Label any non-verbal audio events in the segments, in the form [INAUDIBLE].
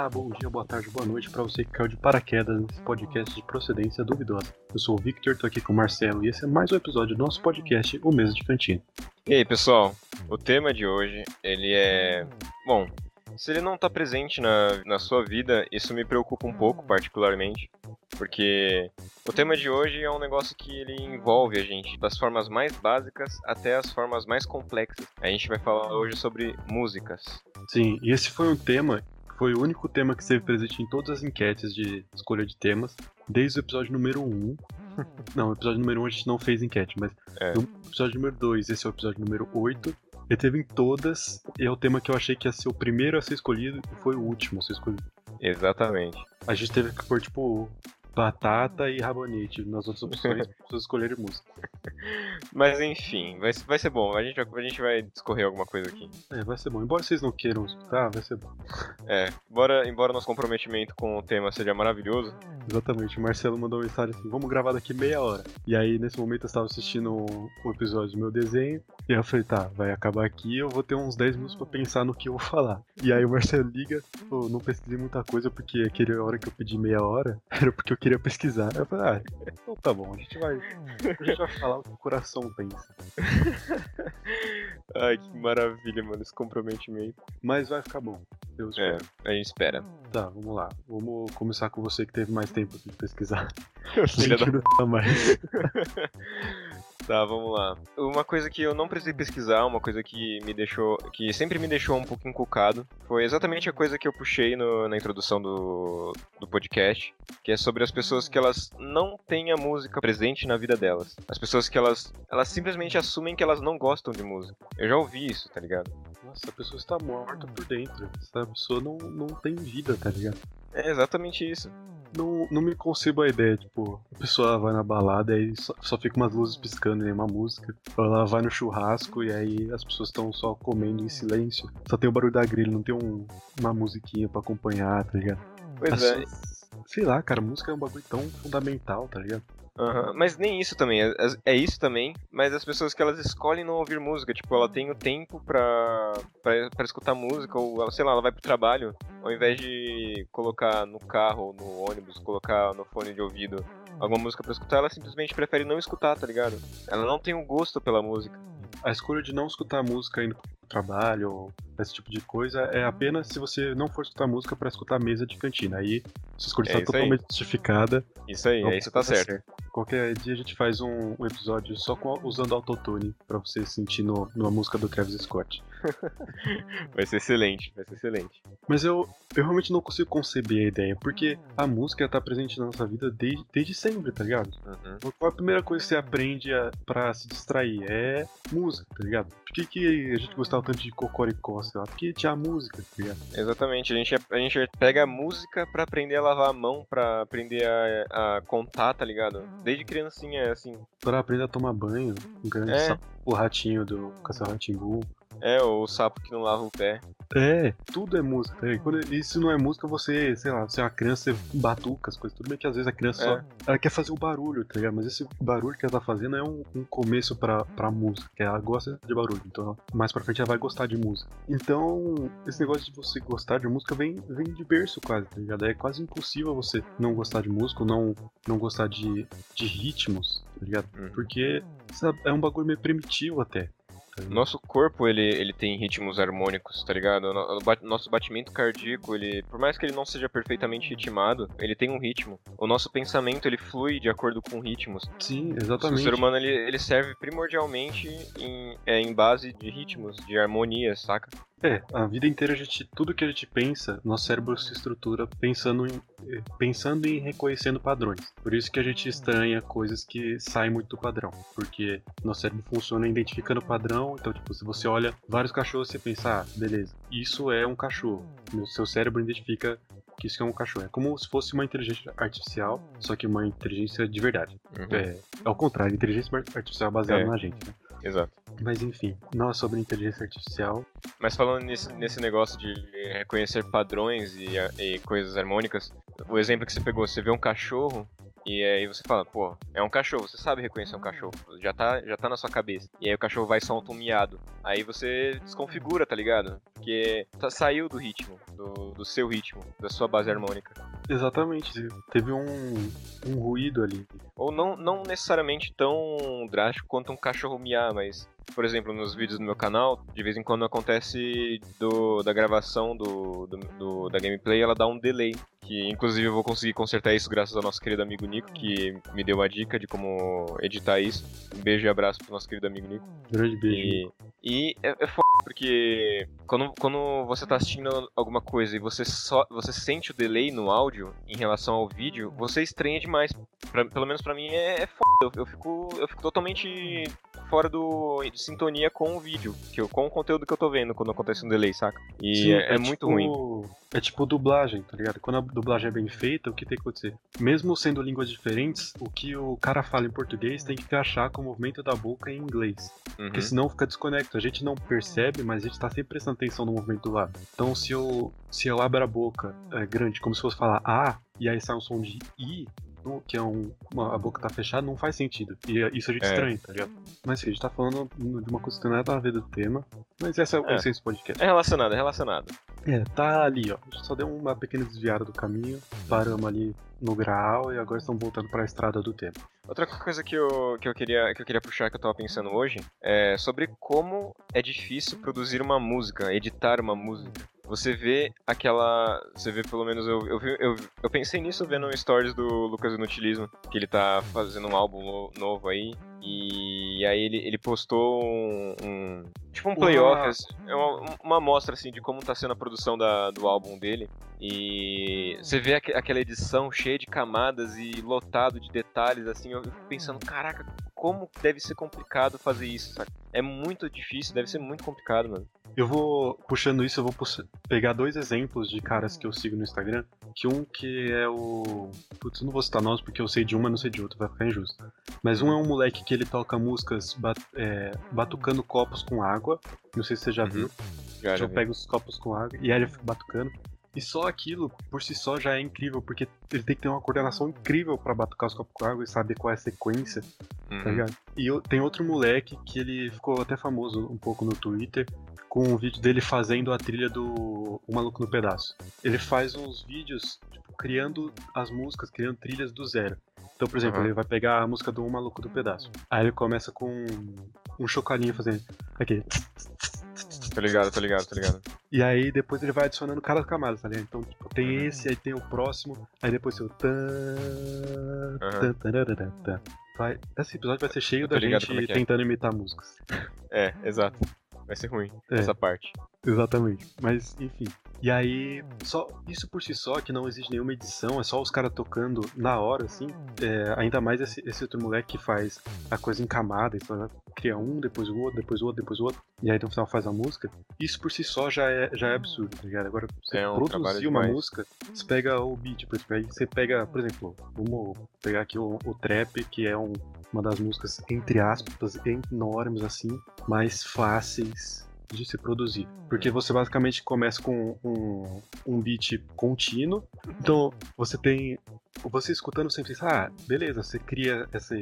Olá, bom dia, boa tarde, boa noite para você que caiu de paraquedas nesse podcast de procedência duvidosa. Eu sou o Victor, tô aqui com o Marcelo e esse é mais um episódio do nosso podcast, O Mesa de Cantina. E aí, pessoal, o tema de hoje, ele é... Bom, se ele não tá presente na, na sua vida, isso me preocupa um pouco, particularmente, porque o tema de hoje é um negócio que ele envolve a gente, das formas mais básicas até as formas mais complexas. A gente vai falar hoje sobre músicas. Sim, e esse foi um tema foi o único tema que esteve presente em todas as enquetes de escolha de temas, desde o episódio número 1. não, o episódio número 1 a gente não fez enquete, mas É. no episódio número 2, esse é o episódio número 8. Ele teve em todas, e é o tema que eu achei que ia ser o primeiro a ser escolhido e foi o último a ser escolhido. Exatamente. A gente teve que pôr, tipo, batata e rabanete nas outras opções pra escolherem música. Mas enfim, vai, vai ser bom. A gente, vai- a gente vai discorrer alguma coisa aqui. É, vai ser bom. Embora vocês não queiram escutar, vai ser bom. É, embora, embora nosso comprometimento com o tema seja maravilhoso, Exatamente. O Marcelo mandou uma mensagem assim: vamos gravar daqui meia hora. E aí, nesse momento, eu estava assistindo um, um episódio do meu desenho. E eu falei: tá, vai acabar aqui. Eu vou ter uns 10 minutos pra pensar no que eu vou falar. E aí o Marcelo liga: pô, não pesquisei muita coisa porque aquele hora que eu pedi meia hora [LAUGHS] era porque eu queria pesquisar. Eu falei: ah, então tá bom, a gente vai, a gente vai falar o que o coração pensa. [LAUGHS] ai que maravilha, mano, esse comprometimento. Mas vai ficar bom. Eu É, a gente espera. Tá, vamos lá. Vamos começar com você que teve mais tempo de pesquisar. [LAUGHS] Filha da mais. [LAUGHS] Tá, vamos lá. Uma coisa que eu não precisei pesquisar, uma coisa que me deixou. que sempre me deixou um pouco encucado, foi exatamente a coisa que eu puxei no- na introdução do, do podcast, que é sobre as pessoas que elas não têm a música presente na vida delas. As pessoas que elas. elas simplesmente assumem que elas não gostam de música. Eu já ouvi isso, tá ligado? Nossa, a pessoa está morta por dentro. Essa pessoa não, não tem vida, tá ligado? É exatamente isso. Não, não me concebo a ideia, tipo, a pessoa vai na balada e aí só, só fica umas luzes piscando em uma música. Ou ela vai no churrasco e aí as pessoas estão só comendo em silêncio. Só tem o barulho da grelha, não tem um- uma musiquinha pra acompanhar, tá ligado? Pois As- é. Sei lá, cara, música é um bagulho tão fundamental, tá ligado? Aham, Mas nem isso também, é, é isso também, mas as pessoas que elas escolhem não ouvir música, tipo, ela tem o tempo pra, pra, pra escutar música, ou ela, sei lá, ela vai pro trabalho, ao invés de colocar no carro ou no ônibus, colocar no fone de ouvido alguma música pra escutar, ela simplesmente prefere não escutar, tá ligado? Ela não tem o gosto pela música. A escolha de não escutar música indo pro trabalho ou esse tipo de coisa é apenas se você não for escutar música pra escutar a mesa de cantina. Aí sua escolha É está isso aí. totalmente justificada. Isso aí, Não, é isso tá certo. Qualquer dia a gente faz um, um episódio só com, usando autotune pra você sentir no, numa música do Travis Scott. Vai ser excelente, vai ser excelente. Mas eu, eu realmente não consigo conceber a ideia, porque a música tá presente na nossa vida desde, desde sempre, tá ligado? Uhum. Qual a primeira coisa que você aprende a, pra se distrair? É música, tá ligado? Por que, que a gente gostava tanto de Cocoricó, sei lá? Porque tinha a música, tá ligado? Exatamente, a gente, a gente pega a música pra aprender a lavar a mão, pra aprender a, a contar, tá ligado? Desde criancinha é assim. Pra aprender a tomar banho, um grande É. sapo, o ratinho do Castelo Ratimbu. É, o sapo que não lava o pé. É, tudo é música. Quando, e se não é música, você, sei lá, você é uma criança, você batuca as coisas. Tudo bem que às vezes a criança É. só. Ela quer fazer o barulho, tá ligado? Mas esse barulho que ela tá fazendo é um, um começo pra, pra música. Que ela gosta de barulho. Então, ela- mais pra frente ela vai gostar de música. Então, esse negócio de você gostar de música vem, vem de berço quase, tá ligado? É quase impossível você não gostar de música ou não, não gostar de, de ritmos, tá ligado? Uhum. Porque sabe, é um bagulho meio primitivo até. Nosso corpo, ele, ele tem ritmos harmônicos, tá ligado? O o Nosso batimento cardíaco, ele, por mais que ele não seja perfeitamente ritmado, ele tem um ritmo. O nosso pensamento, ele flui de acordo com ritmos. Sim, O exatamente. ser humano, ele, ele serve primordialmente em, é, em base de ritmos, de harmonia, saca? É, a vida inteira a gente, tudo que a gente pensa, nosso cérebro se estrutura pensando em, eh, pensando em reconhecendo padrões. Por isso que a gente estranha coisas que saem muito do padrão, porque nosso cérebro funciona identificando padrão. Então, tipo, se você olha vários cachorros, você pensa, ah, beleza, isso é um cachorro. O seu cérebro identifica que isso é um cachorro. É como se fosse uma inteligência artificial, só que uma inteligência de verdade. Uhum. É, é ao contrário, inteligência artificial baseada É. na gente. Né? Exato. Mas enfim, não é sobre inteligência artificial. Mas falando nesse, nesse negócio de reconhecer padrões e, e coisas harmônicas, o exemplo que você pegou, você vê um cachorro, E aí você fala, pô, é um cachorro, você sabe reconhecer um cachorro, já tá, já tá na sua cabeça. E aí o cachorro vai soltar um miado. Aí você desconfigura, tá ligado? Porque tá, saiu do ritmo, do, do seu ritmo, da sua base harmônica. Exatamente, teve um, um ruído ali. Ou não, não necessariamente tão drástico quanto um cachorro miar, mas por exemplo, nos vídeos do meu canal, de vez em quando acontece do, da gravação do, do, do, da gameplay, ela dá um delay. Que inclusive eu vou conseguir consertar isso graças ao nosso querido amigo Nico, que me deu uma dica de como editar isso. Um beijo e abraço pro nosso querido amigo Nico. Grande beijo. E, e é, é foda porque quando, quando você tá assistindo alguma coisa e você só você sente o delay no áudio em relação ao vídeo, você estranha demais. Pra, pelo menos para mim é, é foda. Eu, eu, fico, eu fico totalmente fora do, de sintonia com o vídeo, que eu, com o conteúdo que eu tô vendo quando acontece um delay, saca? E Sim, é, é, é, muito tipo, ruim. É tipo dublagem, tá ligado? Quando a dublagem é bem feita, o que tem que acontecer? Mesmo sendo línguas diferentes, o que o cara fala em português tem que encaixar com o movimento da boca em inglês. Uhum. Porque senão fica desconecto. A gente não percebe, mas a gente tá sempre prestando atenção no movimento do lado. Então se eu, se eu abro a boca é, grande, como se fosse falar A, e aí sai um som de I, que é um, uma, a boca tá fechada, não faz sentido. E é, isso a gente é. estranha, tá ligado? Mas enfim, a gente tá falando de uma coisa que não tem nada a ver do tema. Mas essa é, é. a essência do podcast. É relacionado, é relacionado. É, tá ali, ó. A gente só deu uma pequena desviada do caminho, paramos ali no Graal e agora estamos voltando para a estrada do tempo. Outra coisa que eu, que, eu queria, que eu queria puxar, que eu tava pensando hoje, é sobre como é difícil produzir uma música, editar uma música. Você vê aquela. Você vê pelo menos. Eu, eu, eu, eu pensei nisso vendo stories do Lucas Inutilismo, que ele tá fazendo um álbum novo aí. E aí ele, ele postou um, um tipo um playoff, assim, é uma, uma amostra assim de como tá sendo a produção da, do álbum dele. E você vê aqu aquela edição cheia de camadas e lotado de detalhes assim, eu fico pensando, caraca, como deve ser complicado fazer isso, sabe? É muito difícil, deve ser muito complicado, mano. Eu vou, puxando isso, eu vou pegar dois exemplos de caras que eu sigo no Instagram. Que um que é o. Putz, eu não vou citar nós porque eu sei de uma e não sei de outra, vai ficar injusto. Mas um é um moleque que ele toca músicas bat, é, batucando copos com água. Não sei se você já uhum. viu. Já, já, já pega os copos com água e aí ele fica batucando. E só aquilo, por si só, já é incrível, porque ele tem que ter uma coordenação incrível para batucar os copos com água e saber qual é a sequência, tá uhum. tá ligado? E eu, tem outro moleque que ele ficou até famoso um pouco no Twitter, com um vídeo dele fazendo a trilha do O Maluco no Pedaço. Ele faz uns vídeos, tipo, criando as músicas, criando trilhas do zero. Então, por exemplo, uhum. ele vai pegar a música do Um Maluco do Pedaço. Aí ele começa com um chocalhinho fazendo aquele Tô ligado, tô ligado, tô ligado. E aí depois ele vai adicionando cada camada, tá ligado? Então, tipo, tem uhum. esse, aí tem o próximo, aí depois tem o tan, Vai, esse episódio vai ser cheio da gente é é. tentando imitar músicas. É, exato. Vai ser ruim é, essa parte. Exatamente. Mas, enfim. E aí, só isso por si só, que não existe nenhuma edição, é só os caras tocando na hora, assim. É, ainda mais esse, esse outro moleque que faz a coisa em camada, então cria um, depois o outro, depois o outro, depois o outro, e aí no final faz a música. Isso por si só já é, já é absurdo, tá ligado? Agora, você é um produzir uma música, você pega o beat, por exemplo, aí você pega, por exemplo, vamos pegar aqui o, o trap, que é um, uma das músicas, entre aspas, enormes assim, mais fáceis de se produzir. Porque você basicamente começa com um, um beat contínuo. Então você tem. Você escutando sempre ah, beleza, você cria essa,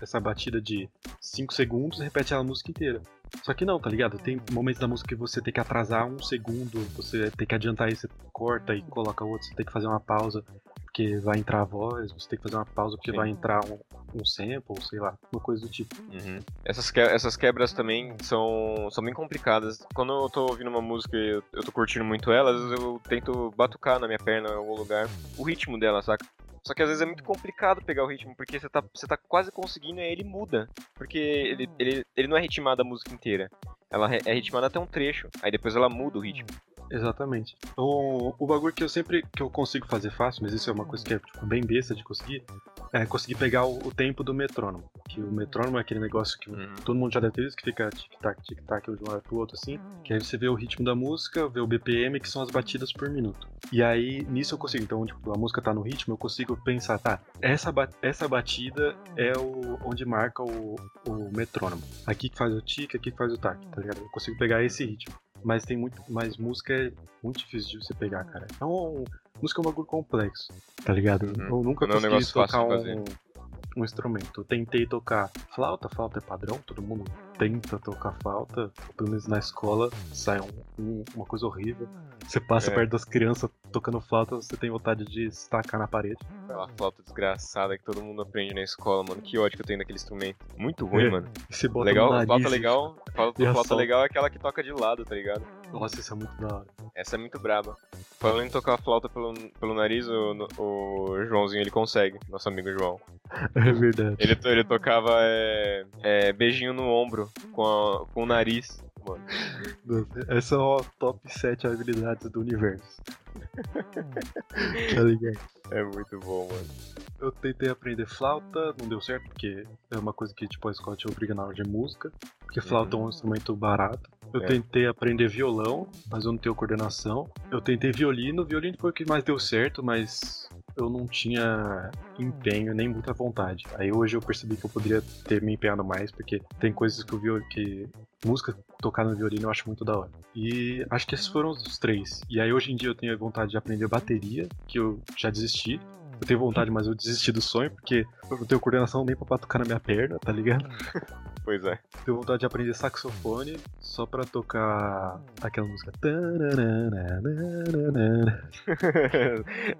essa batida de 5 segundos e repete a música inteira. Só que não, tá ligado? Tem momentos da música que você tem que atrasar um segundo, você tem que adiantar aí, você corta e coloca outro, você tem que fazer uma pausa porque vai entrar a voz, você tem que fazer uma pausa porque Sim. vai entrar um, um sample, sei lá, uma coisa do tipo. Uhum. Essas, que, essas quebras também são, são bem complicadas. Quando eu tô ouvindo uma música e eu, eu tô curtindo muito ela, às vezes eu tento batucar na minha perna em algum lugar o ritmo dela, saca? Só que às vezes é muito complicado pegar o ritmo, porque você tá, você tá quase conseguindo e aí ele muda. Porque ele, ele, ele não é ritmado a música inteira. Ela é ritmada até um trecho, aí depois ela muda o ritmo. Exatamente. O, o bagulho que eu sempre que eu consigo fazer fácil, mas isso é uma coisa que é tipo, bem besta de conseguir, é conseguir pegar o, o, tempo do metrônomo. Que o metrônomo é aquele negócio que uhum. todo mundo já deve ter visto, que fica tic-tac, tic-tac de um lado pro outro assim. Que aí você vê o ritmo da música, vê o BPM, que são as batidas por minuto. E aí, nisso eu consigo. Então, tipo, a música tá no ritmo, eu consigo pensar, tá, essa, ba essa batida é o onde marca o, o metrônomo. Aqui que faz o tic, aqui que faz o tac, tá ligado? Eu consigo pegar esse ritmo mas tem muito mais música é muito difícil de você pegar, cara. Então, música é um bagulho complexo, tá ligado? Uhum. Eu nunca Não é um consegui negócio fácil tocar de fazer. Um, um instrumento. Tentei tocar flauta, flauta é padrão, todo mundo tenta tocar flauta, pelo menos na escola sai um- um- uma coisa horrível. Você passa É. perto das crianças tocando flauta, você tem vontade de estacar na parede. Aquela flauta desgraçada que todo mundo aprende na escola, mano. Que ódio que eu tenho daquele instrumento. Muito ruim, É. mano. E você bota Legal, no nariz, flauta legal. Flauta, flauta legal é aquela que toca de lado, tá ligado? Nossa, isso é muito da hora. Essa é muito braba. Falando em tocar a flauta pelo, pelo nariz, o, o Joãozinho ele consegue, nosso amigo João. [LAUGHS] É verdade. Ele, ele tocava é, é, beijinho no ombro com, a- com o nariz. Mano. Nossa, Essa é o top 7 habilidades do universo. [LAUGHS] tá ligado? É muito bom, mano. Eu tentei aprender flauta, não deu certo, porque é uma coisa que tipo, a escola te obriga na aula de música. Porque flauta é um instrumento barato. Eu É. tentei aprender violão, mas eu não tenho coordenação. Eu tentei violino, violino foi o que mais deu certo, mas eu não tinha empenho nem muita vontade. Aí hoje eu percebi que eu poderia ter me empenhado mais, porque tem coisas que o viol... que música tocada no violino eu acho muito da hora. E acho que esses foram os três. E aí hoje em dia eu tenho a vontade de aprender bateria, que eu já desisti. Eu tenho vontade, mas eu desisti do sonho, porque eu não tenho coordenação nem pra batucar na minha perna, tá ligado? Pois é. Tenho vontade de aprender saxofone só pra tocar aquela música. [LAUGHS]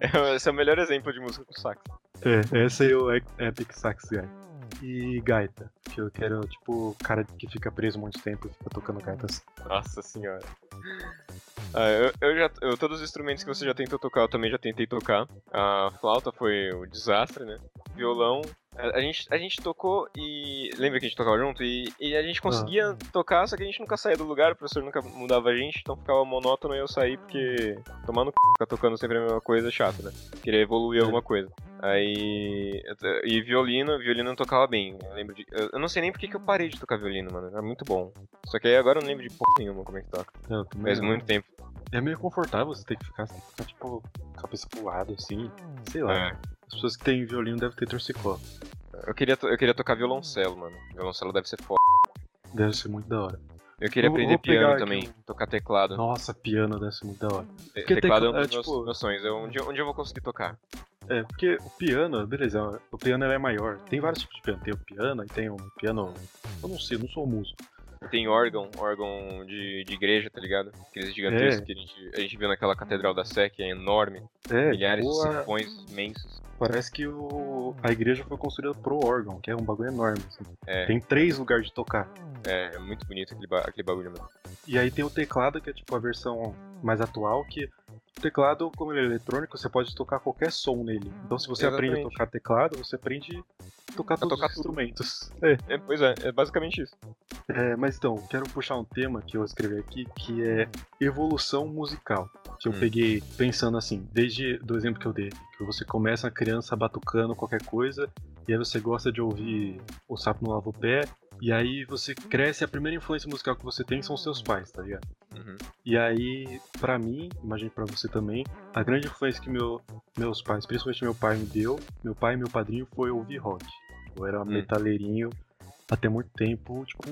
É, Esse é o melhor exemplo de música com sax. É, essa é o Epic Sax Guy. E gaita, que eu quero, tipo, o cara que fica preso muito tempo e fica tocando gaitas. Nossa senhora. Ah, eu, eu já, eu, todos os instrumentos que você já tentou tocar, eu também já tentei tocar. A flauta foi um desastre, né? Violão. A, a gente, a gente tocou e. Lembra que a gente tocava junto? E, e a gente conseguia tocar, só que a gente nunca saía do lugar, o professor nunca mudava a gente, então ficava monótono e eu saí porque. Tomando c... ficar tocando sempre a mesma coisa é chato, né? Queria evoluir É. alguma coisa. Aí. E violino, violino eu tocava bem. Eu lembro de. Eu, eu não sei nem por que eu parei de tocar violino, mano. Era muito bom. Só que aí agora eu não lembro de porra nenhuma como é que toca. É, também Faz não. muito tempo. É meio confortável você ter que ficar, ficar, tipo, cabeça pro lado, assim. Sei lá. É. As pessoas que têm violino devem ter torcicolo. Eu queria, eu queria tocar violoncelo, mano. Violoncelo deve ser foda. Deve ser muito da hora. Eu queria Eu aprender piano aqui também, um- tocar teclado. Nossa, piano deve ser muito da hora. Te- porque teclado é um dos é, meus, tipo- meus sonhos. Eu, um, dia, um dia eu vou conseguir tocar. É, porque o piano, beleza, o piano é maior. Tem vários tipos de piano. Tem o piano e tem um piano. Eu não sei, não sou músico. Tem órgão, órgão de, de igreja, tá ligado? Aqueles gigantescos É. que a gente, a gente viu naquela Catedral da Sé, que é enorme. É, milhares boa- de sifões imensos. Parece que o... a igreja foi construída pro órgão, que é um bagulho enorme. assim. É, Tem três lugares de tocar. é, é muito bonito aquele, ba- aquele bagulho, mano. E aí tem o teclado, que é tipo a versão mais atual, que o teclado, como ele é eletrônico, você pode tocar qualquer som nele. Então se você aprende a Exatamente. tocar teclado, você aprende a tocar todos tocar os instrumentos. É. [LAUGHS] É, pois é, é basicamente isso. É, mas então, quero puxar um tema que eu escrevi aqui, que é evolução musical. Que eu Hum. peguei pensando assim, desde do exemplo que eu dei, que você começa a criança batucando qualquer coisa, e aí você gosta de ouvir o sapo no lava o pé, e aí você cresce, a primeira influência musical que você tem são seus pais, tá ligado? Uhum. E aí, pra mim, imagino pra você também, a grande influência que meu, meus pais, principalmente meu pai, me deu, meu pai e meu padrinho, foi ouvir rock. Eu era Hum. metaleirinho até muito tempo, tipo,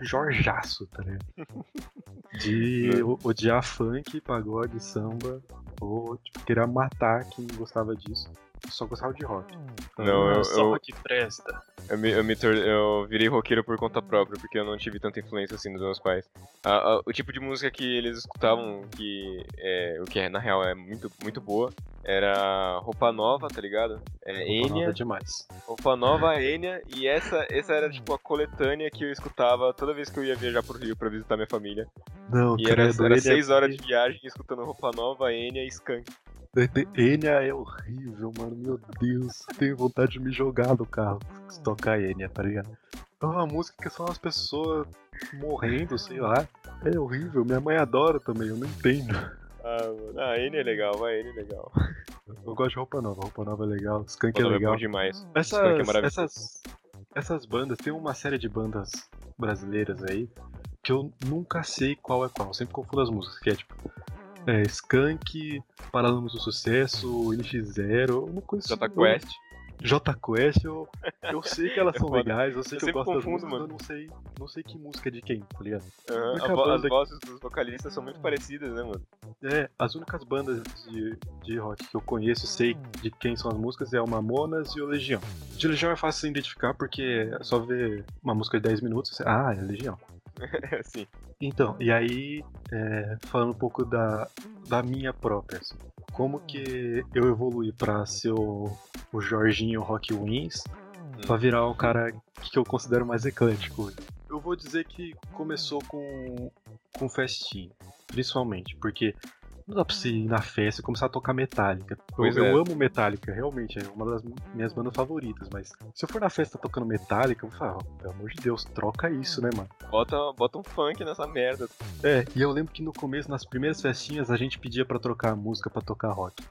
jorjaço, tá ligado? [LAUGHS] De o- odiar funk, pagode, samba, ou tipo, querer matar quem gostava disso. Só gostava de rock. Não, eu- só eu- rock presta. Eu, me, eu, me tor- eu virei roqueiro por conta própria, porque eu não tive tanta influência assim dos meus pais. A- a- o tipo de música que eles escutavam, que é, o que é, na real é muito, muito boa, era Roupa Nova, tá ligado? É, Roupa nova Enya, demais. Roupa Nova, Enya, e essa, essa era tipo a coletânea que eu escutava toda vez que eu ia viajar pro Rio pra visitar minha família. Não, E era, credo, era ele é- seis horas de viagem escutando Roupa Nova, Enya e Skank. Enya é horrível, mano. Meu Deus. Tenho vontade de me jogar no carro se tocar Enya, tá ligado? É uma música que são as pessoas morrendo, sei lá. É horrível. Minha mãe adora também, eu não entendo. Ah, mano. Ah, Enya é legal, vai, Enya é legal. Eu gosto de roupa nova. Roupa nova é legal. Roupa é é legal. bom demais. Skank é Essas, maravilhoso. essas, essas bandas, tem uma série de bandas brasileiras aí que eu nunca sei qual é qual. Eu sempre confundo as músicas, que é tipo. É, Skank, Paralamas do Sucesso, NX0, uma coisa assim. Quest. J Quest, eu, eu sei que elas [LAUGHS] É são legais, eu sei Eu que eu gosto das confundo, músicas, mano. eu não sei, não sei que música é de quem, tá ligado? Única a vo- as vozes dos vocalistas são muito parecidas, né, mano? É, as únicas bandas de, de rock que eu conheço e sei de quem são as músicas é o Mamonas e o Legião. De Legião é fácil de identificar porque é só ver uma música de 10 minutos, você, ah, é Legião. [LAUGHS] Sim. Então, e aí, é, falando um pouco da, da minha própria, assim, como que eu evolui pra ser o, o Jorginho Rock Wins pra virar o cara que eu considero mais eclético? Eu vou dizer que começou com, com festinha, principalmente, porque não dá pra você ir na festa e começar a tocar Metallica. Eu, Pois eu é. amo Metallica, realmente, é uma das minhas bandas favoritas, mas se eu for na festa tocando Metallica, eu vou falar, "Oh, pelo amor de Deus, troca isso, né, mano? Bota, bota um funk nessa merda. É, e eu lembro que no começo, nas primeiras festinhas, a gente pedia pra trocar a música pra tocar rock.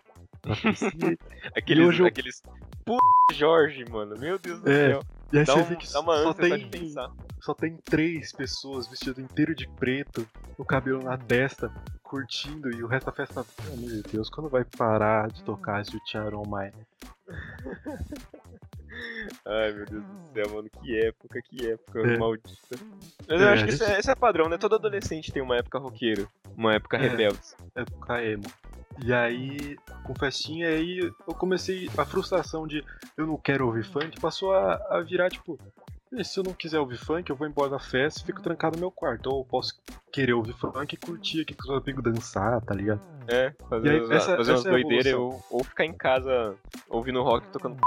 [LAUGHS] Aqueles. hoje eu- aqueles... Puta Jorge, mano. Meu Deus do É, céu. E aí Dá, você um, vê que só, tem, só tem três pessoas vestidas inteiro de preto, o cabelo na testa, curtindo, e o resto da festa, amor de Deus, quando vai parar de tocar esse Charon Mai? Ai, meu Deus do céu, mano. Que época, que época É. maldita. Mas eu É, acho que isso é, é padrão, né? Todo adolescente tem uma época roqueiro. Uma época É. rebelde. época emo. E aí, com festinha, aí eu comecei. A frustração de eu não quero ouvir funk passou a, a virar tipo. "E Se eu não quiser ouvir funk, eu vou embora da festa e fico trancado no meu quarto. Ou eu posso querer ouvir funk e curtir aqui com os amigos dançar, tá ligado? É, fazer, aí, umas- essa- fazer umas é a doideiras ou, ou ficar em casa ouvindo rock tocando.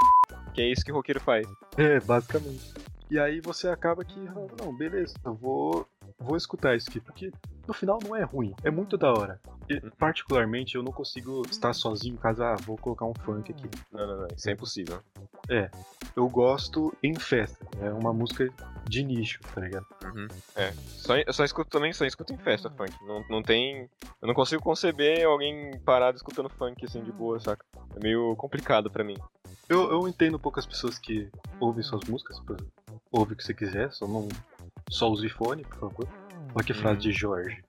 Que é isso que o roqueiro faz. É, basicamente. E aí você acaba que, não, beleza, eu vou, vou escutar isso aqui, porque no final não é ruim, é muito da hora. E, particularmente, eu não consigo estar sozinho em casa, ah, vou colocar um funk aqui. Não, não, não. Isso é impossível. eu gosto em festa. É uma música de nicho, tá ligado? Uhum. É. Só, eu só escuto também, só escuto em festa funk. Não, não tem. Eu não consigo conceber alguém parado escutando funk assim de boa, saca? É meio complicado pra mim. Eu, eu entendo poucas pessoas que ouvem suas músicas, pô, ouve o que você quiser, só não. Só use fone, por favor. Olha que frase de Jorge.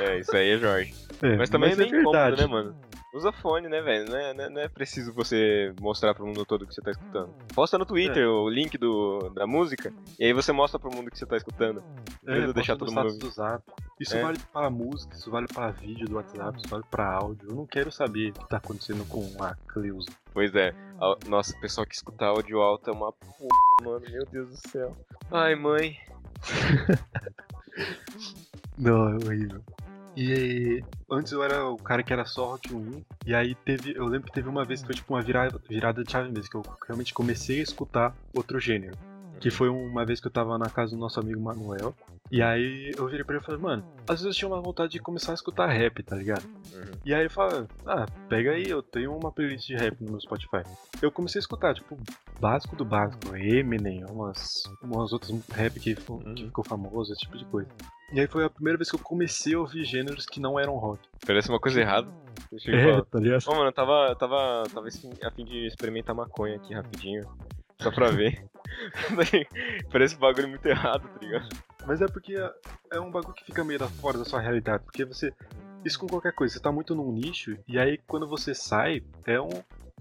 É, isso aí é Jorge. É, Mas também é bem incômodo, verdade. né, mano? Usa fone, né, velho? Não é, não é- não é preciso você mostrar pro mundo todo o que você tá escutando. Posta no Twitter É. o link do, da música e aí você mostra pro mundo que você tá escutando. É, deixar todo mundo do Zap. Isso É. vale pra música, isso vale pra vídeo do WhatsApp, isso vale pra áudio. Eu não quero saber o que tá acontecendo com a Cleusa. Pois é. A- Nossa, o pessoal que escuta áudio alto é uma p, mano. Meu Deus do céu. Ai, mãe. [LAUGHS] Não, é horrível. E antes eu era o cara que era só Rock 1, e aí teve. Eu lembro que teve uma vez que foi tipo uma virada, virada de chave mesmo, que eu realmente comecei a escutar outro gênero. Que foi uma vez que eu tava na casa do nosso amigo Manuel. E aí eu virei pra ele e falei, mano, às vezes eu tinha uma vontade de começar a escutar rap, tá ligado? Uhum. E aí ele fala, ah, pega aí, eu tenho uma playlist de rap no meu Spotify. Eu comecei a escutar, tipo, básico do básico, Eminem, umas, umas outras rap que, ficou- que Uhum. ficou famoso, esse tipo de coisa. E aí foi a primeira vez que eu comecei a ouvir gêneros que não eram rock. Parece uma coisa errada. Deixa eu falar. tá ligado? Ô, mano, eu tava, eu tava, tava assim, a fim de experimentar maconha aqui rapidinho. Só pra ver. [LAUGHS] Parece um bagulho muito errado, tá ligado? Mas é porque é- um bagulho que fica meio da fora da sua realidade, porque você. Isso com qualquer coisa, você tá muito num nicho, e aí quando você sai, é um.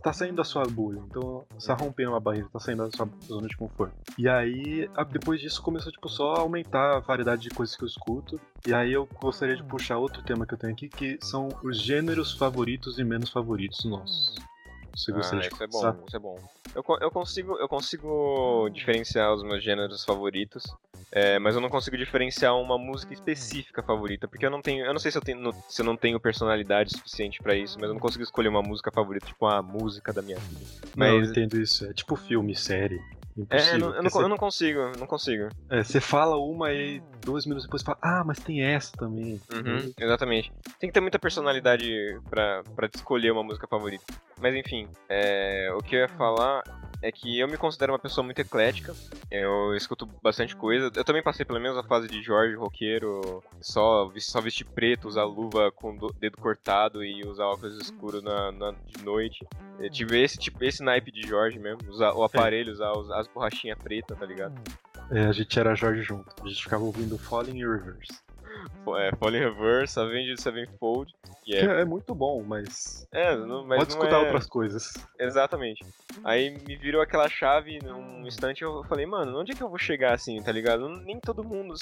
Tá saindo da sua bolha, então você tá rompendo uma barreira, tá saindo da sua zona de conforto. E aí, depois disso, começou tipo, só a aumentar a variedade de coisas que eu escuto. E aí eu gostaria de puxar outro tema que eu tenho aqui, que são os gêneros favoritos e menos favoritos nossos. Você Ah, de isso é bom, isso é bom. Eu, eu, consigo, eu consigo diferenciar os meus gêneros favoritos, é, mas eu não consigo diferenciar uma música específica favorita, porque eu não tenho, eu não sei se eu tenho, se eu não tenho personalidade suficiente pra isso, mas eu não consigo escolher uma música favorita, tipo a música da minha vida. Não, eu Mas entendo isso. É tipo filme, série. É, eu não, eu, não, você- eu não consigo, não consigo. É, você fala uma e dois minutos depois você fala, ah, mas tem essa também. Uhum, exatamente. Tem que ter muita personalidade pra, pra escolher uma música favorita. Mas enfim, é, o que eu ia falar é que eu me considero uma pessoa muito eclética. Eu escuto bastante coisa. Eu também passei pela mesma fase de Jorge, roqueiro, só, só vestir preto, usar luva com do- dedo cortado e usar óculos escuros na, na- de noite. Eu tive esse tipo, esse naipe de Jorge mesmo, usar o aparelho, usar as borrachinhas pretas, tá ligado? É, a gente era Jorge junto. A gente ficava ouvindo Falling in Reverse. É, in Reverse, Avenged Sevenfold. Yeah. É, é muito bom, mas. É, não, mas Pode não escutar é... outras coisas. Exatamente. Aí me virou aquela chave num instante eu falei, mano, onde é que eu vou chegar assim, tá ligado? Nem todo mundo.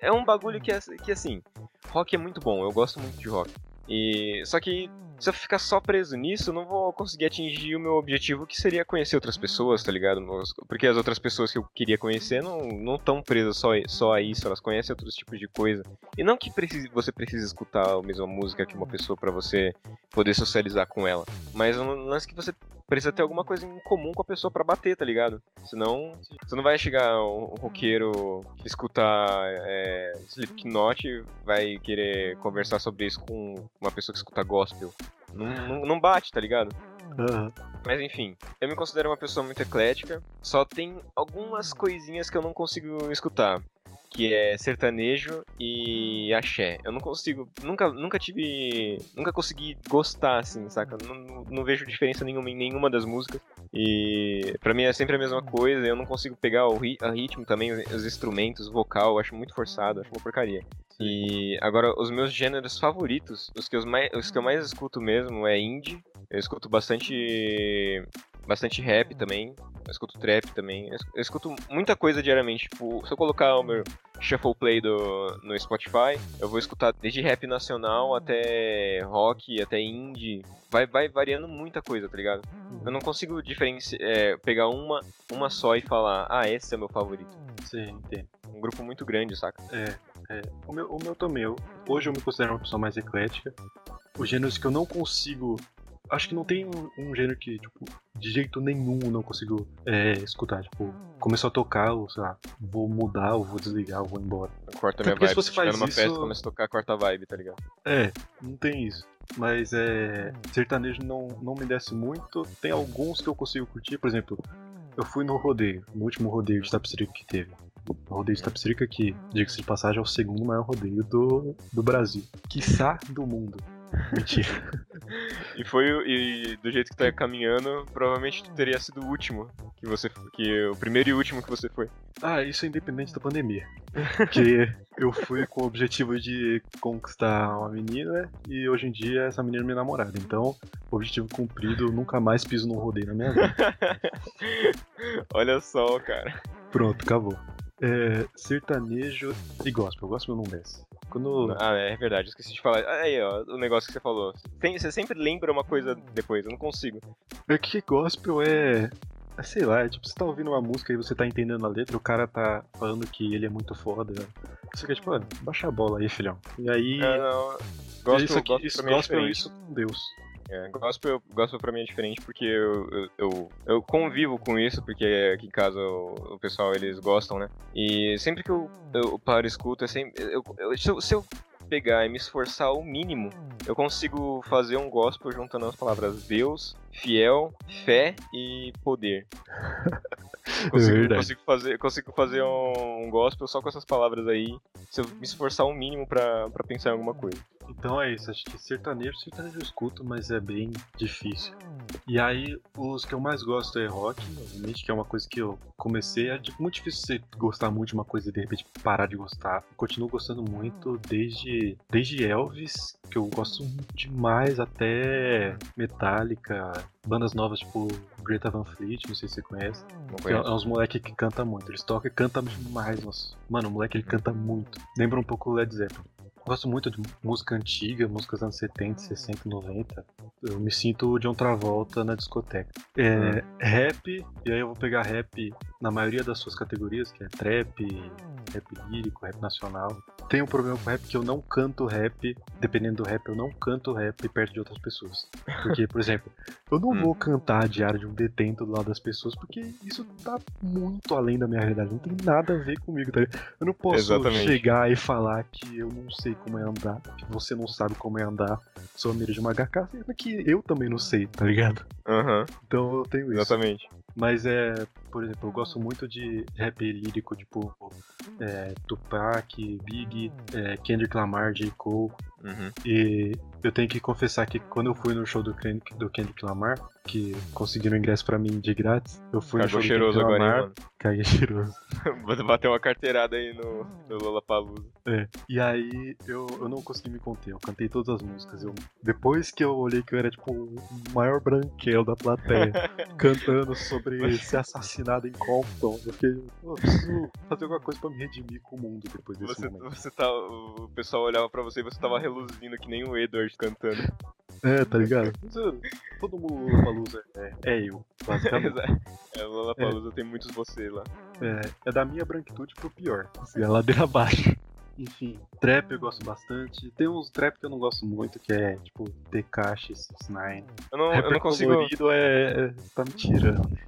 É um bagulho que, é, que assim, rock é muito bom, eu gosto muito de rock. E só que se eu ficar só preso nisso, eu não vou conseguir atingir o meu objetivo, que seria conhecer outras pessoas, tá ligado? Porque as outras pessoas que eu queria conhecer não não estão presas só, só a isso, elas conhecem outros tipos de coisa. E não que precise, você precise escutar a mesma música que uma pessoa para você poder socializar com ela, mas um lance que você precisa ter alguma coisa em comum com a pessoa para bater, tá ligado? Senão, você não vai chegar um roqueiro escutar é, Slipknot vai querer conversar sobre isso com uma pessoa que escuta gospel. Não, não, não bate, tá ligado? Aham. Mas enfim, eu me considero uma pessoa muito eclética. Só tem algumas coisinhas que eu não consigo escutar. Que é sertanejo e axé. Eu não consigo. Nunca, nunca tive. Nunca consegui gostar, assim, saca? Não, não- não vejo diferença nenhuma em nenhuma das músicas. E pra mim é sempre a mesma coisa. Eu não consigo pegar o ri- ritmo também, os instrumentos, o vocal. Eu acho muito forçado, acho uma porcaria. E agora, os meus gêneros favoritos, os que, eu mais, os que eu mais escuto mesmo é indie. Eu escuto bastante bastante rap também. Eu escuto trap também. Eu es- Eu escuto muita coisa diariamente. Tipo, se eu colocar o meu shuffle play do, no Spotify, eu vou escutar desde rap nacional até rock, até indie. Vai, vai variando muita coisa, tá ligado? Eu não consigo diferenci é, pegar uma, uma só e falar, ah, esse é meu favorito. Sim, entendo. Um grupo muito grande, saca? É, é. O meu, o meu também. Eu, hoje eu me considero uma pessoa mais eclética. Os gêneros que eu não consigo. Acho que não tem um, um gênero que, tipo, de jeito nenhum eu não consigo é, escutar. Tipo, começou a tocar, ou sei lá, vou mudar, ou vou desligar, ou vou embora. Corta minha vibe. se você faz numa isso- festa, começa a tocar quarta vibe, tá ligado? É, não tem isso. Mas é. Sertanejo não, não me desce muito. Tem alguns que eu consigo curtir, por exemplo, eu fui no rodeio, no último rodeio de Tapsirica que teve. O rodeio de Tapsirica, que, diga-se de passagem, é o segundo maior rodeio do, do Brasil. Quiçá do mundo. Mentira. [LAUGHS] E foi e do jeito que tá caminhando, provavelmente teria sido o último que você que o primeiro e último que você foi. Ah, isso é independente da pandemia. [LAUGHS] Porque eu fui com o objetivo de conquistar uma menina e hoje em dia essa menina é minha namorada. Então, objetivo cumprido, eu nunca mais piso num rodeio na minha vida. [LAUGHS] Olha só, cara. Pronto, acabou. É, sertanejo e gospel. Gospel não desce. Quando. Ah, é verdade, esqueci de falar. Aí, ó, o negócio que você falou. Tem- você sempre lembra uma coisa depois, eu não consigo. É que gospel é. é, sei lá, é tipo, você tá ouvindo uma música e você tá entendendo a letra, o cara tá falando que ele é muito foda. Você fica tipo, ah, baixa a bola aí, filhão. E aí. Ah, não. Gospel, isso aqui, gospel isso, é gospel é isso com Deus. É, gospel, gospel pra mim é diferente porque eu, eu, eu, eu convivo com isso, porque aqui em casa o, o pessoal eles gostam, né? E sempre que eu, eu paro e escuto, é sempre, eu, eu- se, eu, pegar e me esforçar o mínimo, eu consigo fazer um gospel juntando as palavras Deus, fiel, fé e poder. [LAUGHS] Consigo, verdade. consigo fazer, consigo fazer um, um gospel só com essas palavras aí, se eu me esforçar o mínimo pra pensar em alguma coisa. Então é isso, acho que sertanejo, sertanejo eu escuto, mas é bem difícil. E aí, os que eu mais gosto é rock, obviamente, que é uma coisa que eu comecei. É di- muito difícil você gostar muito de uma coisa e de repente parar de gostar. Continuo gostando muito desde, desde Elvis, que eu gosto demais, até Metallica, bandas novas tipo Greta Van Fleet, não sei se você conhece. É, é uns moleque que canta muito. Eles tocam e cantam demais, nossa. Mano, o moleque ele canta muito. Lembra um pouco o Led Zeppelin. Gosto muito de música antiga, músicas anos 70, 60, 90. Eu me sinto de um Travolta na discoteca. É, Rap, e aí eu vou pegar rap na maioria das suas categorias, que é trap, rap lírico, rap nacional. Tenho um problema com rap que eu não canto rap, dependendo do rap, eu não canto rap perto de outras pessoas. Porque, por [LAUGHS] exemplo, eu não Hum. vou cantar Diário de um Detento do lado das pessoas, porque isso tá muito além da minha realidade. Não tem nada a ver comigo, tá? Eu não posso Exatamente. chegar e falar que eu não sei como é andar, você não sabe como é andar, sou amigo de uma HK, sendo que eu também não sei, tá ligado? Aham, Então eu tenho isso. exatamente. Mas é, por exemplo, eu gosto muito de rap lírico, tipo é, Tupac, Big, é, Kendrick Lamar, J. Cole. Uhum. E eu tenho que confessar que quando eu fui no show do Kendrick, do Kendrick Lamar, que conseguiram ingresso pra mim de grátis, eu fui Cagou no show cheiroso do Kendrick agora, hein, Lamar, mano. [LAUGHS] caguei cheiroso. Vou bater uma carteirada aí no, no Lollapalooza. É. E aí eu, eu não consegui me conter, eu cantei todas as músicas. Eu, depois que eu olhei que eu era tipo o maior branquelo da plateia, [LAUGHS] cantando sobre ser assassinado em Compton, eu fiquei, "Pô, eu preciso fazer alguma coisa pra me redimir com o mundo depois desse Você, momento. você tá, o pessoal olhava pra você e você tava reluzindo que nem o Edward cantando. É, tá ligado? [LAUGHS] Todo mundo Palusa é, é eu, basicamente. [LAUGHS] é, o Lollapalooza tem muitos você lá. É, é da minha branquitude pro pior. Assim, é ladeira abaixo. Enfim, trap eu gosto bastante. Tem uns trap que eu não gosto muito, que é tipo Tekashi 69. Eu não, eu não consigo... colorido é, é. Tá me tirando.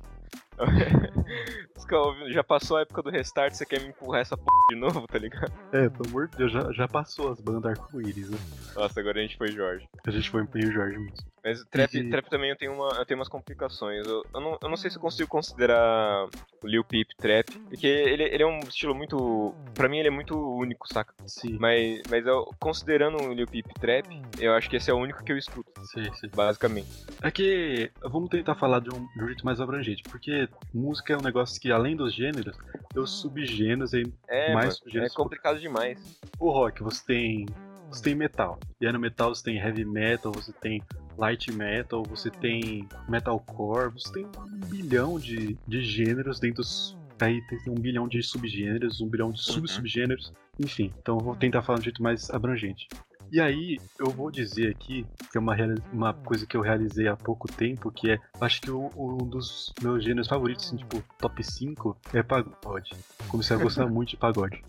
[LAUGHS] Já passou a época do restart, você quer me empurrar essa p de novo, tá ligado? É, pelo amor de Deus, já, já passou as bandas arco-íris, né? Nossa, agora a gente foi Jorge. A gente foi em Rio Jorge mesmo. Mas trap, E- trap também eu tenho, uma, eu tenho umas complicações. Eu, eu, não, eu não sei se eu consigo considerar o Lil Peep trap, porque ele, ele é um estilo muito. Pra mim, ele é muito único, saca? Sim, Mas, mas eu, considerando o Lil Peep trap, eu acho que esse é o único que eu escuto, sim, sim. basicamente. É que vamos tentar falar de um, de um jeito mais abrangente, porque música é um negócio que, além dos gêneros, tem os subgêneros aí. É, Mais mano, é complicado demais. O rock, você tem. Você tem metal. E aí no metal você tem heavy metal, você tem light metal, você tem metalcore, você tem um bilhão de, de gêneros dentro dos. Aí tem um bilhão de subgêneros, um bilhão de sub-subgêneros, enfim. Então eu vou tentar falar de um jeito mais abrangente. E aí, eu vou dizer aqui, que é uma, uma coisa que eu realizei há pouco tempo, que é, acho que o- um dos meus gêneros favoritos, assim, tipo, top 5, é pagode. Comecei a gostar [LAUGHS] muito de pagode.